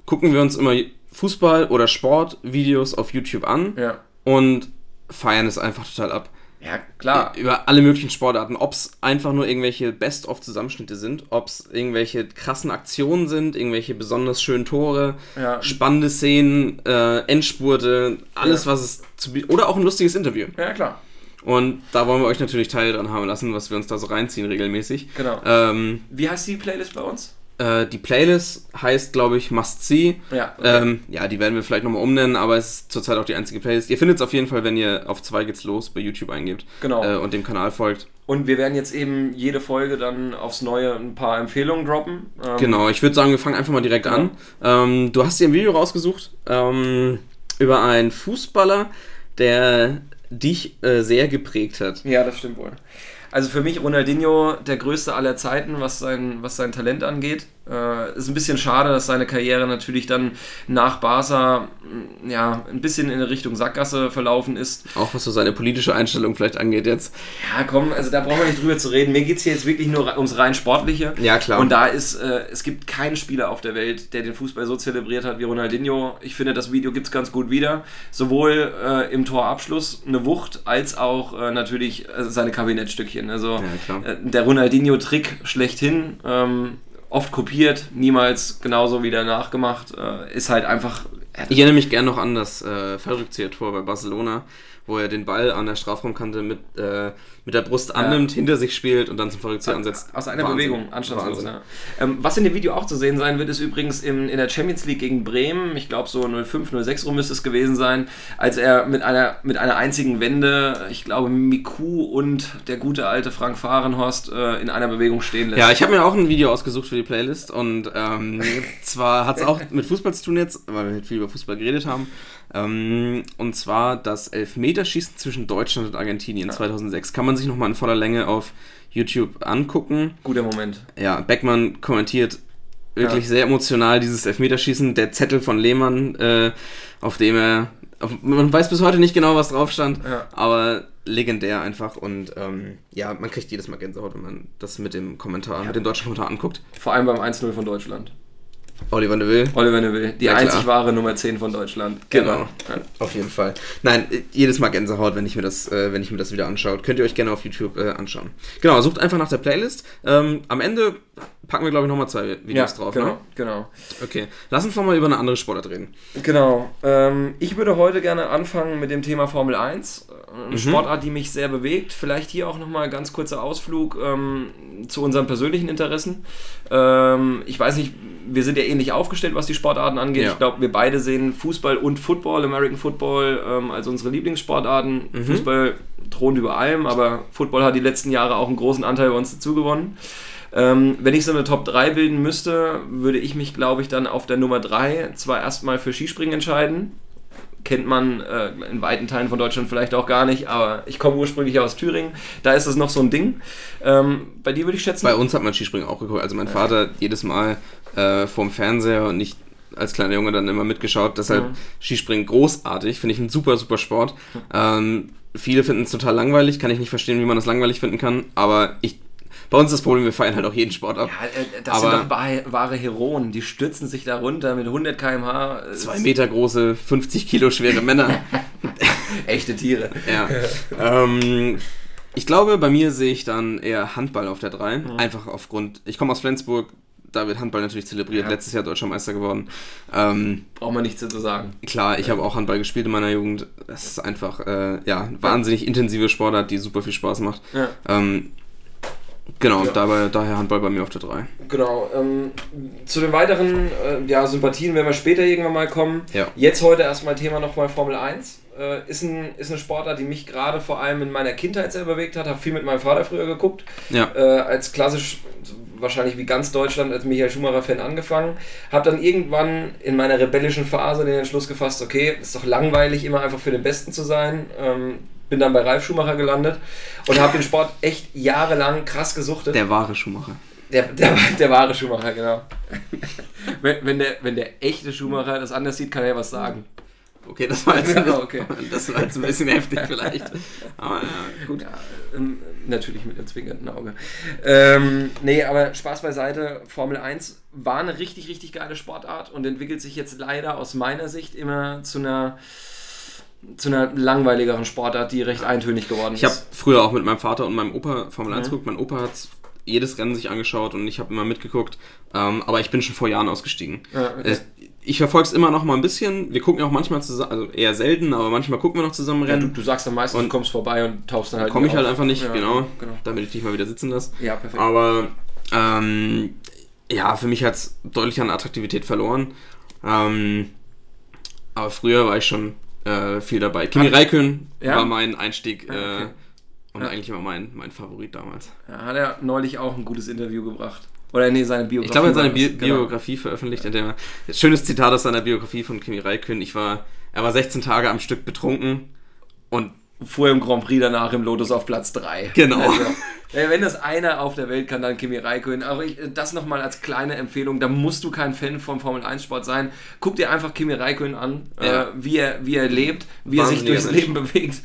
gucken wir uns immer Fußball- oder Sportvideos auf YouTube an Ja. und feiern es einfach total ab. Ja, klar. Über alle möglichen Sportarten. Ob es einfach nur irgendwelche Best-of-Zusammenschnitte sind, ob es irgendwelche krassen Aktionen sind, irgendwelche besonders schönen Tore, Ja. spannende Szenen, äh, Endspurte, alles, Ja. was es zu bieten. Oder auch ein lustiges Interview. Ja, klar. Und da wollen wir euch natürlich Teil dran haben lassen, was wir uns da so reinziehen regelmäßig. Genau. Ähm, Wie heißt die Playlist bei uns? äh, die Playlist heißt, glaube ich, Must See. Ja. okay. Ähm, ja, die werden wir vielleicht nochmal umnennen, aber es ist zurzeit auch die einzige Playlist. Ihr findet es auf jeden Fall, wenn ihr auf zwei geht's los bei YouTube eingebt Genau. äh, und dem Kanal folgt. Und wir werden jetzt eben jede Folge dann aufs Neue ein paar Empfehlungen droppen. Ähm, Genau, ich würde sagen, wir fangen einfach mal direkt Genau. an. Ähm, du hast dir ein Video rausgesucht ähm, über einen Fußballer, der dich äh, sehr geprägt hat. Ja, das stimmt wohl. Also für mich Ronaldinho der größte aller Zeiten, was sein, was sein Talent angeht. Äh, ist ein bisschen schade, dass seine Karriere natürlich dann nach Barca mh, ja, ein bisschen in Richtung Sackgasse verlaufen ist. Auch was so seine politische Einstellung vielleicht angeht jetzt. Ja, komm, also da brauchen wir nicht drüber zu reden. Mir geht es hier jetzt wirklich nur ums rein Sportliche. Ja, klar. Und da ist, äh, es gibt keinen Spieler auf der Welt, der den Fußball so zelebriert hat wie Ronaldinho. Ich finde, das Video gibt es ganz gut wieder. Sowohl äh, im Torabschluss eine Wucht, als auch äh, natürlich äh, seine Kabinettstückchen. Also Ja, äh, der Ronaldinho-Trick schlechthin. Ähm, oft kopiert, niemals genauso wieder nachgemacht. Äh, ist halt einfach. Ich erinnere mich gern noch an das äh, Fallrückzieher-Tor bei Barcelona, wo er den Ball an der Strafraumkante mit, äh, mit der Brust annimmt, hinter sich spielt und dann zum Fallrückzieher ansetzt. Aus einer Wahnsinn. Bewegung, anstandslos. Ja. Ähm, was in dem Video auch zu sehen sein wird, ist übrigens im, in der Champions League gegen Bremen, ich glaube so 05, 06 rum müsste es gewesen sein, als er mit einer, mit einer einzigen Wende, ich glaube Miku und der gute alte Frank Fahrenhorst äh, in einer Bewegung stehen lässt. Ja, ich habe mir auch ein Video ausgesucht für die Playlist und ähm, zwar hat es auch mit Fußball zu tun jetzt, weil wir viel über Fußball geredet haben. Ähm, und zwar das Elfmeterschießen zwischen Deutschland und Argentinien 2006. Kann man sich nochmal in voller Länge auf YouTube angucken. Guter Moment. Ja, Beckmann kommentiert wirklich Ja. sehr emotional dieses Elfmeterschießen. Der Zettel von Lehmann, äh, auf dem er. Auf, man weiß bis heute nicht genau, was drauf stand, Ja. aber legendär einfach. Und ähm, ja, man kriegt jedes Mal Gänsehaut, wenn man das mit dem Kommentar, mit dem deutschen Kommentar anguckt. Vor allem beim 1-0 von Deutschland. Oliver Neville. Oliver Neville, die Ja, einzig wahre Nummer 10 von Deutschland. Genau. Ja. Auf jeden Fall. Nein, äh, jedes Mal Gänsehaut, wenn ich mir das, äh, wenn ich mir das wieder anschaue. Könnt ihr euch gerne auf YouTube äh, anschauen. Genau, sucht einfach nach der Playlist. Ähm, am Ende packen wir, glaube ich, nochmal zwei Videos drauf. genau, Ne? genau. Okay. Lass uns doch mal über eine andere Sportart reden. Genau. Ähm, ich würde heute gerne anfangen mit dem Thema Formel 1. Mhm. Eine Sportart, die mich sehr bewegt. Vielleicht hier auch nochmal ein ganz kurzer Ausflug ähm, zu unseren persönlichen Interessen. Ähm, ich weiß nicht, wir sind ja ähnlich aufgestellt, was die Sportarten angeht. Ja. Ich glaube, wir beide sehen Fußball und Football, American Football, ähm, als unsere Lieblingssportarten. Mhm. Fußball thront über allem, aber Football hat die letzten Jahre auch einen großen Anteil bei uns dazu gewonnen. Ähm, wenn ich so eine Top 3 bilden müsste, würde ich mich, glaube ich, dann auf der Nummer 3 zwar erstmal für Skispringen entscheiden. Kennt man äh, in weiten Teilen von Deutschland vielleicht auch gar nicht, aber ich komme ursprünglich aus Thüringen. Da ist es noch so ein Ding. Ähm, bei dir würde ich schätzen. Bei uns hat man Skispringen auch geguckt. Also mein Vater jedes Mal äh, vorm Fernseher und nicht als kleiner Junge dann immer mitgeschaut. Deshalb Mhm. Skispringen großartig, finde ich ein super, super Sport. Ähm, viele finden es total langweilig, kann ich nicht verstehen, wie man das langweilig finden kann, aber ich, bei uns ist das Problem, wir feiern halt auch jeden Sport ab. Ja, äh, das Aber- sind doch wahre, wahre Heroen. Die stürzen sich da runter mit 100 km/h. äh, Zwei Meter große, 50 Kilo schwere Männer. Echte Tiere. Ja. ähm, ich glaube, bei mir sehe ich dann eher Handball auf der 3. Mhm. Einfach aufgrund, ich komme aus Flensburg, da wird Handball natürlich zelebriert, Ja. letztes Jahr deutscher Meister geworden. Ähm, Braucht man nichts zu sagen. klar, ich habe auch Handball gespielt in meiner Jugend. Das ist einfach, äh, ja, wahnsinnig intensive Sportart, die super viel Spaß macht. Ja. Ähm, genau, Ja. dabei, daher Handball bei mir auf der 3. Genau. Ähm, zu den weiteren äh, ja, Sympathien werden wir später irgendwann mal kommen. Ja. Jetzt heute erstmal Thema nochmal Formel 1. Äh, ist, ein, ist eine Sportart, die mich gerade vor allem in meiner Kindheit sehr bewegt hat. Habe viel mit meinem Vater früher geguckt. Ja. Äh, als klassisch, wahrscheinlich wie ganz Deutschland, als Michael Schumacher-Fan angefangen. Habe dann irgendwann in meiner rebellischen Phase den Entschluss gefasst, okay, ist doch langweilig, immer einfach für den Besten zu sein. Ähm, bin dann bei Ralf Schumacher gelandet und habe den Sport echt jahrelang krass gesuchtet. Der wahre Schumacher. Der, der, der wahre Schumacher, genau. wenn, wenn, der, wenn der echte Schumacher das anders sieht, kann er ja was sagen. Okay, das war jetzt, Ja, okay. das war jetzt ein bisschen heftig vielleicht. Aber ja, gut. Ja, ähm, natürlich mit einem zwinkernden Auge. Ähm, nee, aber Spaß beiseite. Formel 1 war eine richtig, richtig geile Sportart und entwickelt sich jetzt leider aus meiner Sicht immer zu einer zu einer langweiligeren Sportart, die recht eintönig geworden Ich habe ist. früher auch mit meinem Vater und meinem Opa Formel 1 Mhm. geguckt. Mein Opa hat jedes Rennen sich angeschaut und ich habe immer mitgeguckt. Ähm, aber ich bin schon vor Jahren ausgestiegen. Ja, okay. Äh, Ich verfolge es immer noch mal ein bisschen. Wir gucken ja auch manchmal zusammen, also eher selten, aber manchmal gucken wir noch zusammen ja, du, Rennen. du sagst dann meistens, Und- du kommst vorbei und tauchst dann halt Komme ich halt auf. einfach nicht, Ja, genau, genau. damit ich dich mal wieder sitzen lasse. Ja, perfekt. Aber ähm, ja, für mich hat es deutlich an Attraktivität verloren. Ähm, aber früher war ich schon äh, viel dabei. Kimi Räikkönen Ja? war mein Einstieg okay. äh, und Ja. eigentlich immer mein, mein Favorit damals. Ja, hat er neulich auch ein gutes Interview gebracht. Oder nee, seine Biografie. Ich glaube, er hat seine Bi genau. Biografie veröffentlicht, in der schönes Zitat aus seiner Biografie von Kimi Räikkönen. Ich war, er war 16 Tage am Stück betrunken und Fuhr im Grand Prix danach im Lotus auf Platz 3. Genau. Also, wenn das einer auf der Welt kann, dann Kimi Räikkönen. Aber ich, das nochmal als kleine Empfehlung, da musst du kein Fan vom Formel-1-Sport sein. Guck dir einfach Kimi Räikkönen an, Ja. äh, wie, er, wie er lebt, wie er sich durchs. Leben bewegt.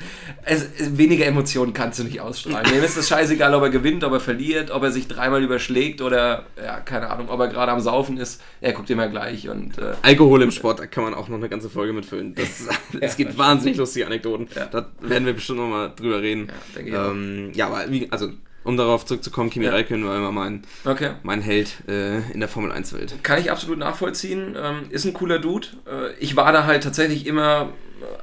Es, weniger Emotionen kannst du nicht ausstrahlen. Dem ist es scheißegal, ob er gewinnt, ob er verliert, ob er sich dreimal überschlägt oder, ja, keine Ahnung, ob er gerade am Saufen ist. Er guckt immer gleich und äh, Alkohol im Sport, da kann man auch noch eine ganze Folge mitfüllen. Das, es gibt wahnsinnig lustige Anekdoten. Ja. Da werden wir bestimmt noch mal drüber reden. Ja, denke ich auch. ähm, ja aber wie, also, um darauf zurückzukommen, Kimi Ja. Räikkönen war immer mein, okay. mein Held äh, in der Formel 1-Welt. Kann ich absolut nachvollziehen. Ähm, ist ein cooler Dude. Äh, ich war da halt tatsächlich immer,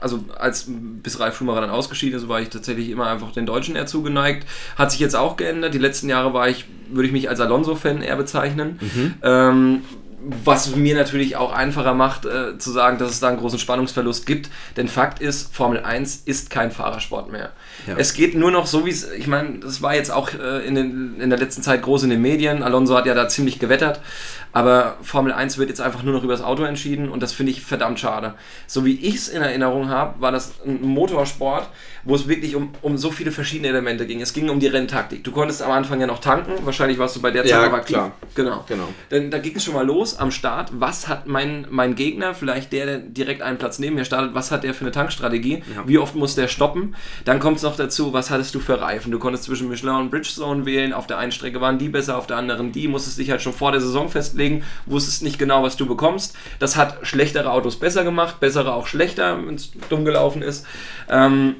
also als bis Ralf Schumacher dann ausgeschieden ist, war ich tatsächlich immer einfach den Deutschen eher zugeneigt. Hat sich jetzt auch geändert. Die letzten Jahre war ich, würde ich mich als Alonso-Fan eher bezeichnen. Ähm, was mir natürlich auch einfacher macht, äh, zu sagen, dass es da einen großen Spannungsverlust gibt. Denn Fakt ist, Formel 1 ist kein Fahrersport mehr. Ja. Es geht nur noch so, wie es, ich meine, das war jetzt auch äh, in, den, in der letzten Zeit groß in den Medien. Alonso hat ja da ziemlich gewettert. Aber Formel 1 wird jetzt einfach nur noch über das Auto entschieden und das finde ich verdammt schade. So wie ich es in Erinnerung habe, war das ein Motorsport, wo es wirklich um, um so viele verschiedene Elemente ging. Es ging um die Renntaktik. Du konntest am Anfang ja noch tanken. Wahrscheinlich warst du bei der Zeit Ja, aktiv. klar. Genau. Genau. Dann, da ging es schon mal los am Start. Was hat mein, mein Gegner, vielleicht der, der direkt einen Platz neben mir startet, was hat der für eine Tankstrategie? Ja. Wie oft muss der stoppen? Dann kommt es noch dazu, was hattest du für Reifen? Du konntest zwischen Michelin und Bridgestone wählen. Auf der einen Strecke waren die besser, auf der anderen die. Musstest dich halt schon vor der Saison festlegen, wusstest nicht genau, was du bekommst. Das hat schlechtere Autos besser gemacht, bessere auch schlechter, wenn es dumm gelaufen ist. Ähm,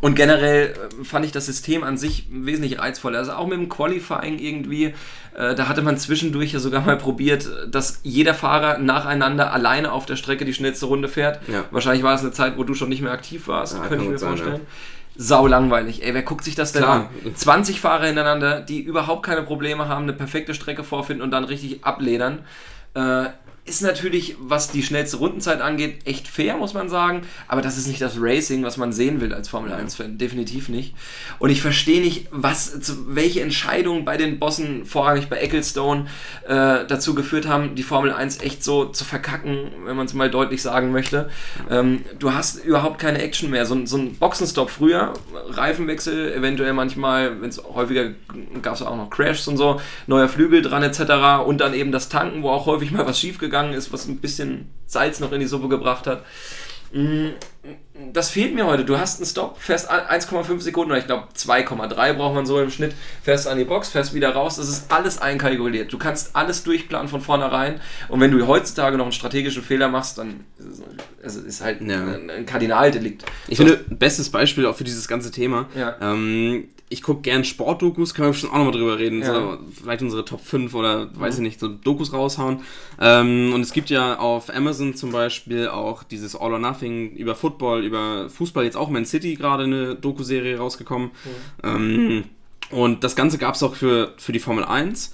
und generell äh, fand ich das System an sich wesentlich reizvoller. Also auch mit dem Qualifying irgendwie, äh, da hatte man zwischendurch ja sogar mal probiert, dass jeder Fahrer nacheinander alleine auf der Strecke die schnellste Runde fährt. Ja. Wahrscheinlich war es eine Zeit, wo du schon nicht mehr aktiv warst, Ja, könnte ich mir sein, vorstellen. Sau langweilig. Ey, wer guckt sich das denn Klar. an? 20 Fahrer hintereinander, die überhaupt keine Probleme haben, eine perfekte Strecke vorfinden und dann richtig abledern. Äh, ist natürlich, was die schnellste Rundenzeit angeht, echt fair, muss man sagen. Aber das ist nicht das Racing, was man sehen will als Formel 1-Fan. Definitiv nicht. Und ich verstehe nicht, was, welche Entscheidungen bei den Bossen, vorrangig bei Ecclestone, äh, dazu geführt haben, die Formel 1 echt so zu verkacken, wenn man es mal deutlich sagen möchte. Ähm, du hast überhaupt keine Action mehr. So, ein- so ein Boxenstopp früher, Reifenwechsel, eventuell manchmal, wenn es häufiger gab es auch noch Crashs und so, neuer Flügel dran etc. Und dann eben das Tanken, wo auch häufig mal was schief gegangen gegangen ist, was ein bisschen Salz noch in die Suppe gebracht hat. Das fehlt mir heute. Du hast einen Stop, fährst 1,5 Sekunden oder ich glaube 2,3 braucht man so im Schnitt, fährst an die Box, fährst wieder raus. Das ist alles einkalkuliert. Du kannst alles durchplanen von vornherein. Und wenn du heutzutage noch einen strategischen Fehler machst, dann ist es ist halt Ja. ein, ein Kardinaldelikt. Ich So. finde, bestes Beispiel auch für dieses ganze Thema. Ja. Ähm, ich gucke gern Sportdokus, können wir bestimmt auch nochmal drüber reden. Ja. So, vielleicht unsere Top 5 oder weiß ich nicht, so Dokus raushauen. Ähm, und es gibt ja auf Amazon zum Beispiel auch dieses All or Nothing über Football, über Fußball, jetzt auch Man City gerade eine Doku-Serie rausgekommen. Ähm, und das Ganze gab es auch für, für die Formel 1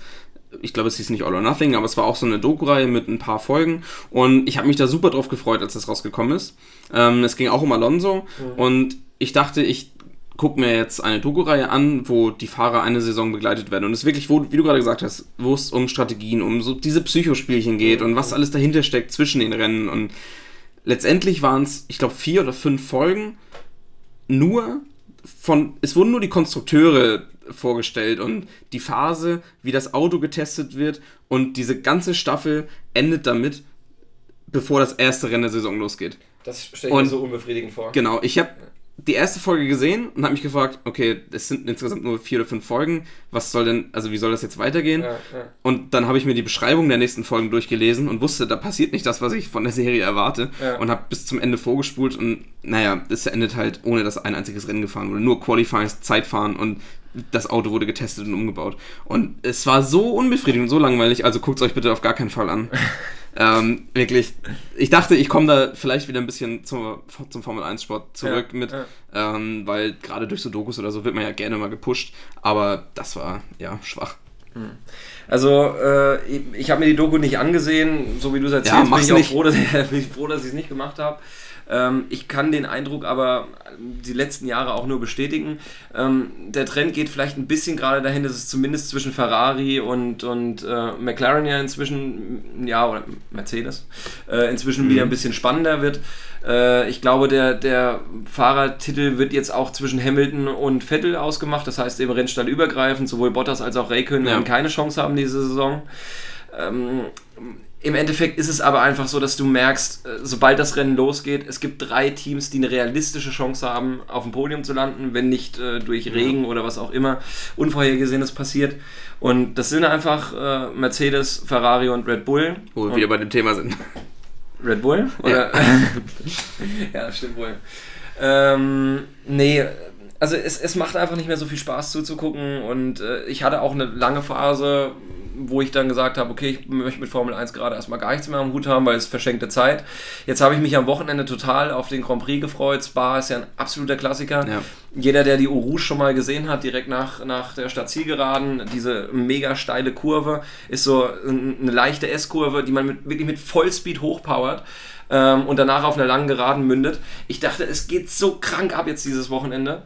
ich glaube, es hieß nicht All or Nothing, aber es war auch so eine Doku-Reihe mit ein paar Folgen. Und ich habe mich da super drauf gefreut, als das rausgekommen ist. Ähm, es ging auch um Alonso. Und ich dachte, ich gucke mir jetzt eine Doku-Reihe an, wo die Fahrer eine Saison begleitet werden. Und es wirklich, wo, wie du gerade gesagt hast, wo es um Strategien, um so diese Psychospielchen geht und was alles dahinter steckt zwischen den Rennen. Und letztendlich waren es, ich glaube, vier oder fünf Folgen nur von, es wurden nur die Konstrukteure vorgestellt und die Phase, wie das Auto getestet wird und diese ganze Staffel endet damit, bevor das erste Rennen der Saison losgeht. Das stelle Und- unbefriedigend vor. Genau, ich habe die erste Folge gesehen und habe mich gefragt, okay, es sind insgesamt nur vier oder fünf Folgen, was soll denn, also wie soll das jetzt weitergehen? Ja, ja. Und dann habe ich mir die Beschreibung der nächsten Folgen durchgelesen und wusste, da passiert nicht das, was ich von der Serie erwarte. Ja. Und habe bis zum Ende vorgespult und naja, es endet halt, ohne dass ein einziges Rennen gefahren wurde. Nur Qualifying, Zeitfahren und das Auto wurde getestet und umgebaut. Und es war so unbefriedigend und so langweilig, also guckt es euch bitte auf gar keinen Fall an. ähm, wirklich, ich dachte, ich komme da vielleicht wieder ein bisschen zum, zum Formel 1 Sport zurück Ja, mit, ja. Ähm, weil gerade durch so Dokus oder so wird man ja gerne mal gepusht, aber das war ja schwach. Also, äh, ich, ich habe mir die Doku nicht angesehen, so wie du es erzählst, Ja, bin ich auch nicht. froh, dass ich es nicht gemacht habe. Ähm, ich kann den Eindruck aber die letzten Jahre auch nur bestätigen. Ähm, der Trend geht vielleicht ein bisschen gerade dahin, dass es zumindest zwischen Ferrari und, und äh, McLaren ja inzwischen, ja, oder Mercedes, äh, inzwischen wieder ein bisschen spannender wird. Äh, ich glaube, der, der Fahrertitel wird jetzt auch zwischen Hamilton und Vettel ausgemacht. Das heißt eben rennstallübergreifend, sowohl Bottas als auch Raikkonen Ja. werden keine Chance haben diese Saison. Ähm, Im Endeffekt ist es aber einfach so, dass du merkst, äh, sobald das Rennen losgeht, es gibt drei Teams, die eine realistische Chance haben, auf dem Podium zu landen, wenn nicht äh, durch Regen oder was auch immer Unvorhergesehenes passiert. Und das sind einfach äh, Mercedes, Ferrari und Red Bull. Wo wir Und- wieder bei dem Thema sind. Red Bull? Oder? ja, das stimmt wohl. Ähm, nee, also es, es macht einfach nicht mehr so viel Spaß zuzugucken und äh, ich hatte auch eine lange Phase, wo ich dann gesagt habe, okay, ich möchte mit Formel 1 gerade erstmal gar nichts mehr am Hut haben, weil es verschenkte Zeit. Jetzt habe ich mich am Wochenende total auf den Grand Prix gefreut. Spa ist ja ein absoluter Klassiker. Ja. Jeder, der die Eau Rouge schon mal gesehen hat, direkt nach, nach der Stadtzielgeraden, diese mega steile Kurve, ist so ein- eine leichte S-Kurve, die man mit, wirklich mit Vollspeed hochpowert ähm, und danach auf einer langen Geraden mündet. Ich dachte, es geht so krank ab jetzt dieses Wochenende.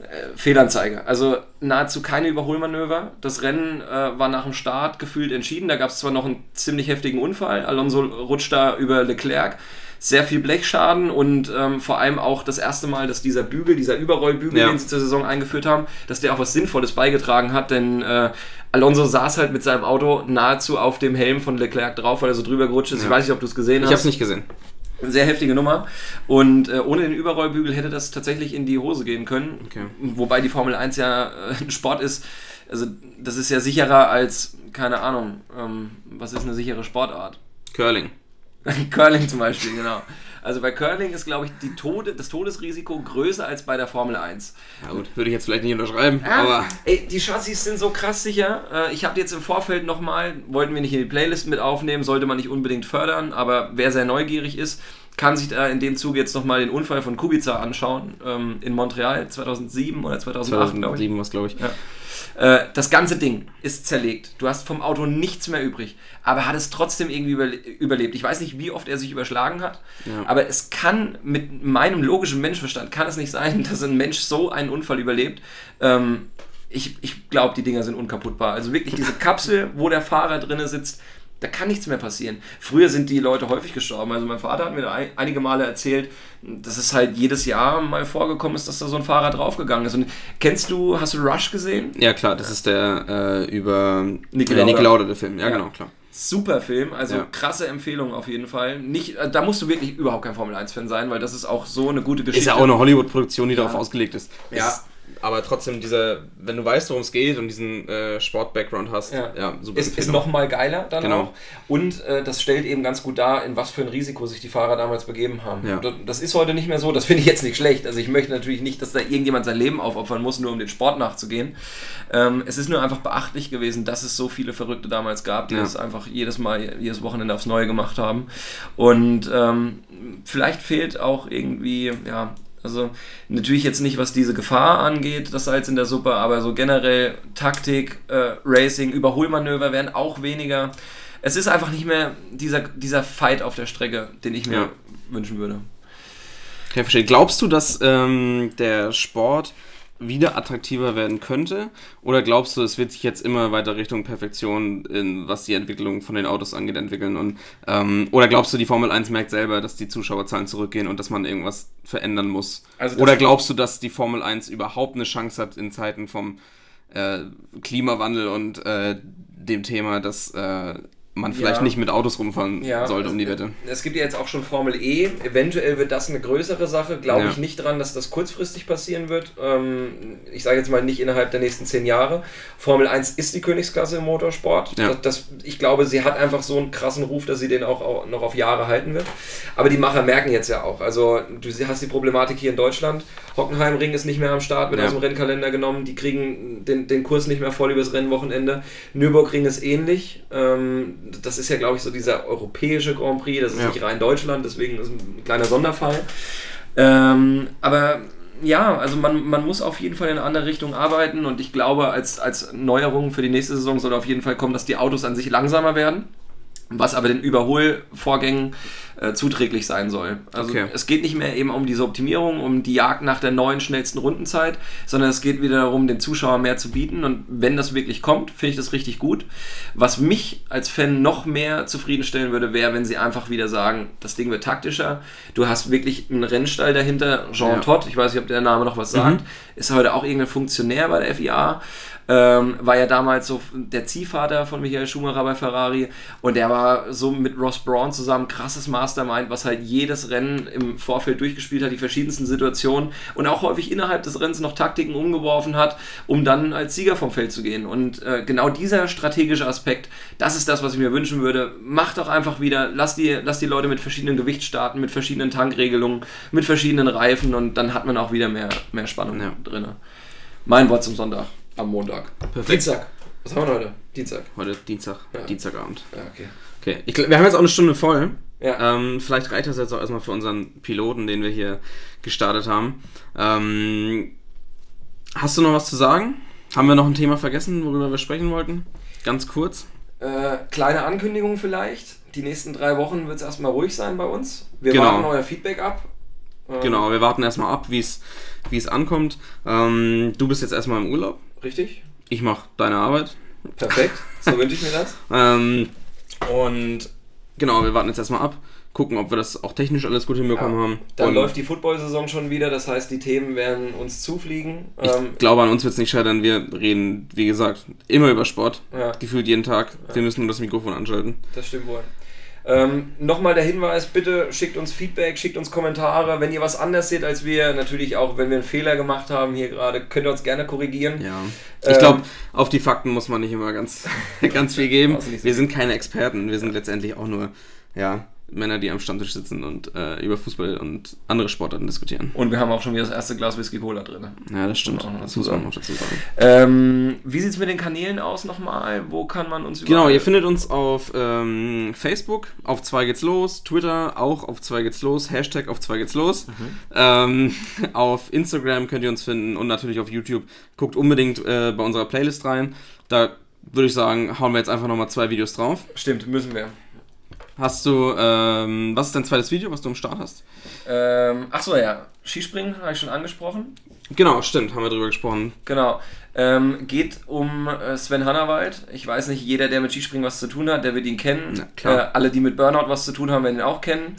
Äh, Fehlanzeige. Also nahezu keine Überholmanöver. Das Rennen äh, war nach dem Start gefühlt entschieden. Da gab es zwar noch einen ziemlich heftigen Unfall. Alonso rutscht da über Leclerc. Sehr viel Blechschaden und ähm, vor allem auch das erste Mal, dass dieser Bügel, dieser Überrollbügel, Ja. den sie zur Saison eingeführt haben, dass der auch was Sinnvolles beigetragen hat, denn äh, Alonso saß halt mit seinem Auto nahezu auf dem Helm von Leclerc drauf, weil er so drüber gerutscht ist. Ich Ja. weiß nicht, ob du es gesehen Ich hast. habe es nicht gesehen. Sehr heftige Nummer. Und äh, ohne den Überrollbügel hätte das tatsächlich in die Hose gehen können. Okay. Wobei die Formel 1 ja äh, ein Sport ist. Also, das ist ja sicherer als, keine Ahnung, ähm, was ist eine sichere Sportart? Curling. Curling zum Beispiel, genau. Also bei Curling ist, glaube ich, die Tode, das Todesrisiko größer als bei der Formel 1. Ja gut, würde ich jetzt vielleicht nicht unterschreiben, Ja, aber ey, die Chassis sind so krass sicher. Äh, ich habe jetzt im Vorfeld nochmal, wollten wir nicht in die Playlist mit aufnehmen, sollte man nicht unbedingt fördern, aber wer sehr neugierig ist, kann sich da in dem Zug jetzt nochmal den Unfall von Kubica anschauen, ähm, in Montreal 2007 oder 2008, glaube ich. 2007 was glaube ich. Ja. Äh, das ganze Ding ist zerlegt. Du hast vom Auto nichts mehr übrig. Aber er hat es trotzdem irgendwie überle überlebt. Ich weiß nicht, wie oft er sich überschlagen hat. Ja. Aber es kann mit meinem logischen Menschenverstand kann es nicht sein, dass ein Mensch so einen Unfall überlebt. Ähm, ich ich glaube, die Dinger sind unkaputtbar. Also wirklich diese Kapsel, wo der Fahrer drinne sitzt, da kann nichts mehr passieren. Früher sind die Leute häufig gestorben. Also mein Vater hat mir da ein, einige Male erzählt, dass es halt jedes Jahr mal vorgekommen ist, dass da so ein Fahrer draufgegangen ist. Und kennst du, hast du Rush gesehen? Ja klar, das ist der äh, über äh, Lauda. Niki Lauda, der Film. Ja, Ja. genau, klar. Super Film, also Ja. krasse Empfehlung auf jeden Fall. Nicht, äh, da musst du wirklich überhaupt kein Formel 1-Fan sein, weil das ist auch so eine gute Geschichte. Ist ja auch eine Hollywood-Produktion, die darauf Ja. ausgelegt ist. Ja. Ist, aber trotzdem, dieser, wenn du weißt, worum es geht und diesen äh, Sport-Background hast, Ja. ja, super. ist, ist Empfehlung. noch mal geiler dann Genau. auch. Und äh, das stellt eben ganz gut dar, in was für ein Risiko sich die Fahrer damals begeben haben. Ja. Das- Das ist heute nicht mehr so, das finde ich jetzt nicht schlecht. Also ich möchte natürlich nicht, dass da irgendjemand sein Leben aufopfern muss, nur um den Sport nachzugehen. Ähm, es ist nur einfach beachtlich gewesen, dass es so viele Verrückte damals gab, die Ja. das einfach jedes Mal, jedes Wochenende aufs Neue gemacht haben. Und ähm, vielleicht fehlt auch irgendwie, ja, also natürlich jetzt nicht, was diese Gefahr angeht, das Salz in der Suppe, aber so generell Taktik, äh, Racing, Überholmanöver werden auch weniger. Es ist einfach nicht mehr dieser, dieser Fight auf der Strecke, den ich mir Ja. wünschen würde. Okay, verstehe. Glaubst du, dass ähm, der Sport wieder attraktiver werden könnte? Oder glaubst du, es wird sich jetzt immer weiter Richtung Perfektion, in, was die Entwicklung von den Autos angeht, entwickeln? Und, ähm, oder glaubst du, die Formel 1 merkt selber, dass die Zuschauerzahlen zurückgehen und dass man irgendwas verändern muss? Also oder glaubst du, dass die Formel 1 überhaupt eine Chance hat in Zeiten vom äh, Klimawandel und äh, dem Thema, dass äh, man vielleicht Ja. nicht mit Autos rumfahren Ja, sollte um die Wette? Es gibt ja jetzt auch schon Formel E. Eventuell wird das eine größere Sache. Glaube Ja. ich nicht dran, dass das kurzfristig passieren wird. Ähm, ich sage jetzt mal nicht innerhalb der nächsten zehn Jahre. Formel 1 ist die Königsklasse im Motorsport. Das, das, ich glaube, sie hat einfach so einen krassen Ruf, dass sie den auch, auch noch auf Jahre halten wird. Aber die Macher merken jetzt ja auch. Also du hast die Problematik hier in Deutschland. Hockenheimring ist nicht mehr am Start, wird Ja. aus dem Rennkalender genommen. Die kriegen den, den Kurs nicht mehr voll übers Rennwochenende. Nürburgring ist ähnlich. Ähm, das ist ja, glaube ich, so dieser europäische Grand Prix. Das ist Ja. nicht rein Deutschland, deswegen ist ein kleiner Sonderfall. Ähm, aber ja, also man, man muss auf jeden Fall in eine andere Richtung arbeiten und ich glaube, als, als Neuerung für die nächste Saison soll auf jeden Fall kommen, dass die Autos an sich langsamer werden, was aber den Überholvorgängen äh, zuträglich sein soll. Also Okay. es geht nicht mehr eben um diese Optimierung, um die Jagd nach der neuen, schnellsten Rundenzeit, sondern es geht wieder darum, den Zuschauer mehr zu bieten und wenn das wirklich kommt, finde ich das richtig gut. Was mich als Fan noch mehr zufriedenstellen würde, wäre, wenn sie einfach wieder sagen, das Ding wird taktischer, du hast wirklich einen Rennstall dahinter, Jean Ja. Todt, ich weiß nicht, ob der Name noch was sagt, ist heute auch irgendein Funktionär bei der FIA, ähm, war ja damals so der Ziehvater von Michael Schumacher bei Ferrari und der war so mit Ross Braun zusammen krasses Mastermind, was halt jedes Rennen im Vorfeld durchgespielt hat, die verschiedensten Situationen und auch häufig innerhalb des Rennens noch Taktiken umgeworfen hat, um dann als Sieger vom Feld zu gehen. Und äh, genau dieser strategische Aspekt, das ist das, was ich mir wünschen würde. Mach doch einfach wieder, lass die, lass die Leute mit verschiedenen Gewicht starten, mit verschiedenen Tankregelungen, mit verschiedenen Reifen und dann hat man auch wieder mehr, mehr Spannung Ja. drin. Mein Wort zum Sonntag, am Montag. Perfekt. Dienstag. Was haben wir heute? Dienstag. Heute Dienstag, Ja. Dienstagabend. Ja, okay. Okay, ich, wir haben jetzt auch eine Stunde voll. Ja. Ähm, vielleicht reicht das jetzt auch erstmal für unseren Piloten, den wir hier gestartet haben. Ähm, hast du noch was zu sagen? Haben wir noch ein Thema vergessen, worüber wir sprechen wollten? Ganz kurz. Äh, kleine Ankündigung vielleicht. Die nächsten drei Wochen wird es erstmal ruhig sein bei uns. Wir Genau. warten euer Feedback ab. Ähm, Genau, wir warten erstmal ab, wie es wie es ankommt. Ähm, du bist jetzt erstmal im Urlaub. Richtig? Ich mache deine Arbeit. Perfekt. So wünsche ich mir das. Ähm, und genau, wir warten jetzt erstmal ab, gucken, ob wir das auch technisch alles gut hinbekommen Ja. haben. Dann und läuft die Football-Saison schon wieder, das heißt, die Themen werden uns zufliegen. ich Ähm, glaube, an uns wird es nicht scheitern. Wir reden, wie gesagt, immer über Sport. ja, Gefühlt jeden Tag. Wir müssen nur das Mikrofon anschalten. das stimmt wohl. Ähm, Nochmal der Hinweis, bitte schickt uns Feedback, schickt uns Kommentare. Wenn ihr was anders seht als wir, natürlich auch, wenn wir einen Fehler gemacht haben hier gerade, könnt ihr uns gerne korrigieren. Ja. Ähm, Ich glaube, auf die Fakten muss man nicht immer ganz, ganz viel geben. Wir sind keine Experten. Wir sind letztendlich auch nur ja, Männer, die am Stammtisch sitzen und äh, über Fußball und andere Sportarten diskutieren. Und wir haben auch schon wieder das erste Glas Whisky Cola drin. Ja, das stimmt. Auch Das dazu muss man noch dazu sagen. Ähm, wie sieht es mit den Kanälen aus nochmal? Wo kann man uns Genau, ihr findet uns auf ähm, Facebook, auf 2 geht's los, Twitter auch auf 2 geht's los, Hashtag auf 2 geht's los. Ähm, auf Instagram könnt ihr uns finden und natürlich auf YouTube. Guckt unbedingt äh, bei unserer Playlist rein. Da würde ich sagen, hauen wir jetzt einfach nochmal zwei Videos drauf. Stimmt, müssen wir. Hast du, ähm, was ist dein zweites Video, was du am Start hast? Ähm, Achso, ja. Skispringen habe ich schon angesprochen. Genau, stimmt, haben wir drüber gesprochen. Genau. Ähm, geht um äh, Sven Hannawald. Ich weiß nicht, jeder, der mit Skispringen was zu tun hat, der wird ihn kennen. Na, klar. Äh, alle, die mit Burnout was zu tun haben, werden ihn auch kennen.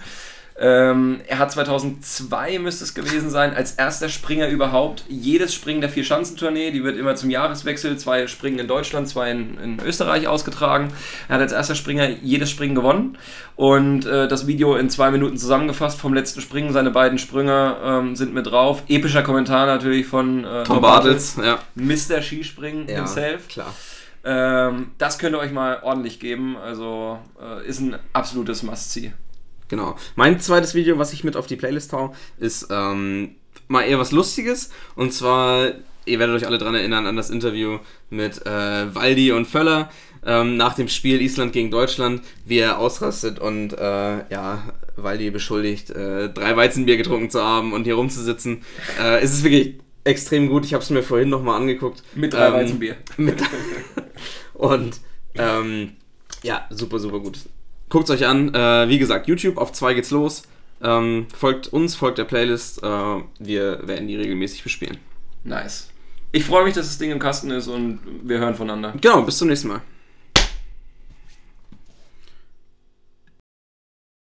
Ähm, er hat 2002, müsste es gewesen sein, als erster Springer überhaupt jedes Springen der Vier-Schanzentournee, die wird immer zum Jahreswechsel, zwei Springen in Deutschland, zwei in, in Österreich ausgetragen. Er hat als erster Springer jedes Springen gewonnen und äh, das Video in zwei Minuten zusammengefasst vom letzten Springen. Seine beiden Sprünge ähm, sind mit drauf. Epischer Kommentar natürlich von äh, Tom Bartels, ja. Mr. Skispringen ja, himself. klar. Ähm, das könnt ihr euch mal ordentlich geben. Also äh, ist ein absolutes Must-See. Genau. Mein zweites Video, was ich mit auf die Playlist hau, ist ähm, mal eher was Lustiges. Und zwar, ihr werdet euch alle dran erinnern an das Interview mit äh, Waldi und Völler ähm, nach dem Spiel Island gegen Deutschland, wie er ausrastet und äh, ja, Waldi beschuldigt, äh, drei Weizenbier getrunken zu haben und hier rumzusitzen. Äh, es ist wirklich extrem gut. Ich habe es mir vorhin nochmal angeguckt. Mit drei Ähm, Weizenbier. Mit und ähm, ja, super, super gut. Guckt euch an. Äh, wie gesagt, YouTube, auf 2 geht's los. Ähm, folgt uns, folgt der Playlist. Äh, wir werden die regelmäßig bespielen. Nice. Ich freue mich, dass das Ding im Kasten ist und wir hören voneinander. Genau, bis zum nächsten Mal.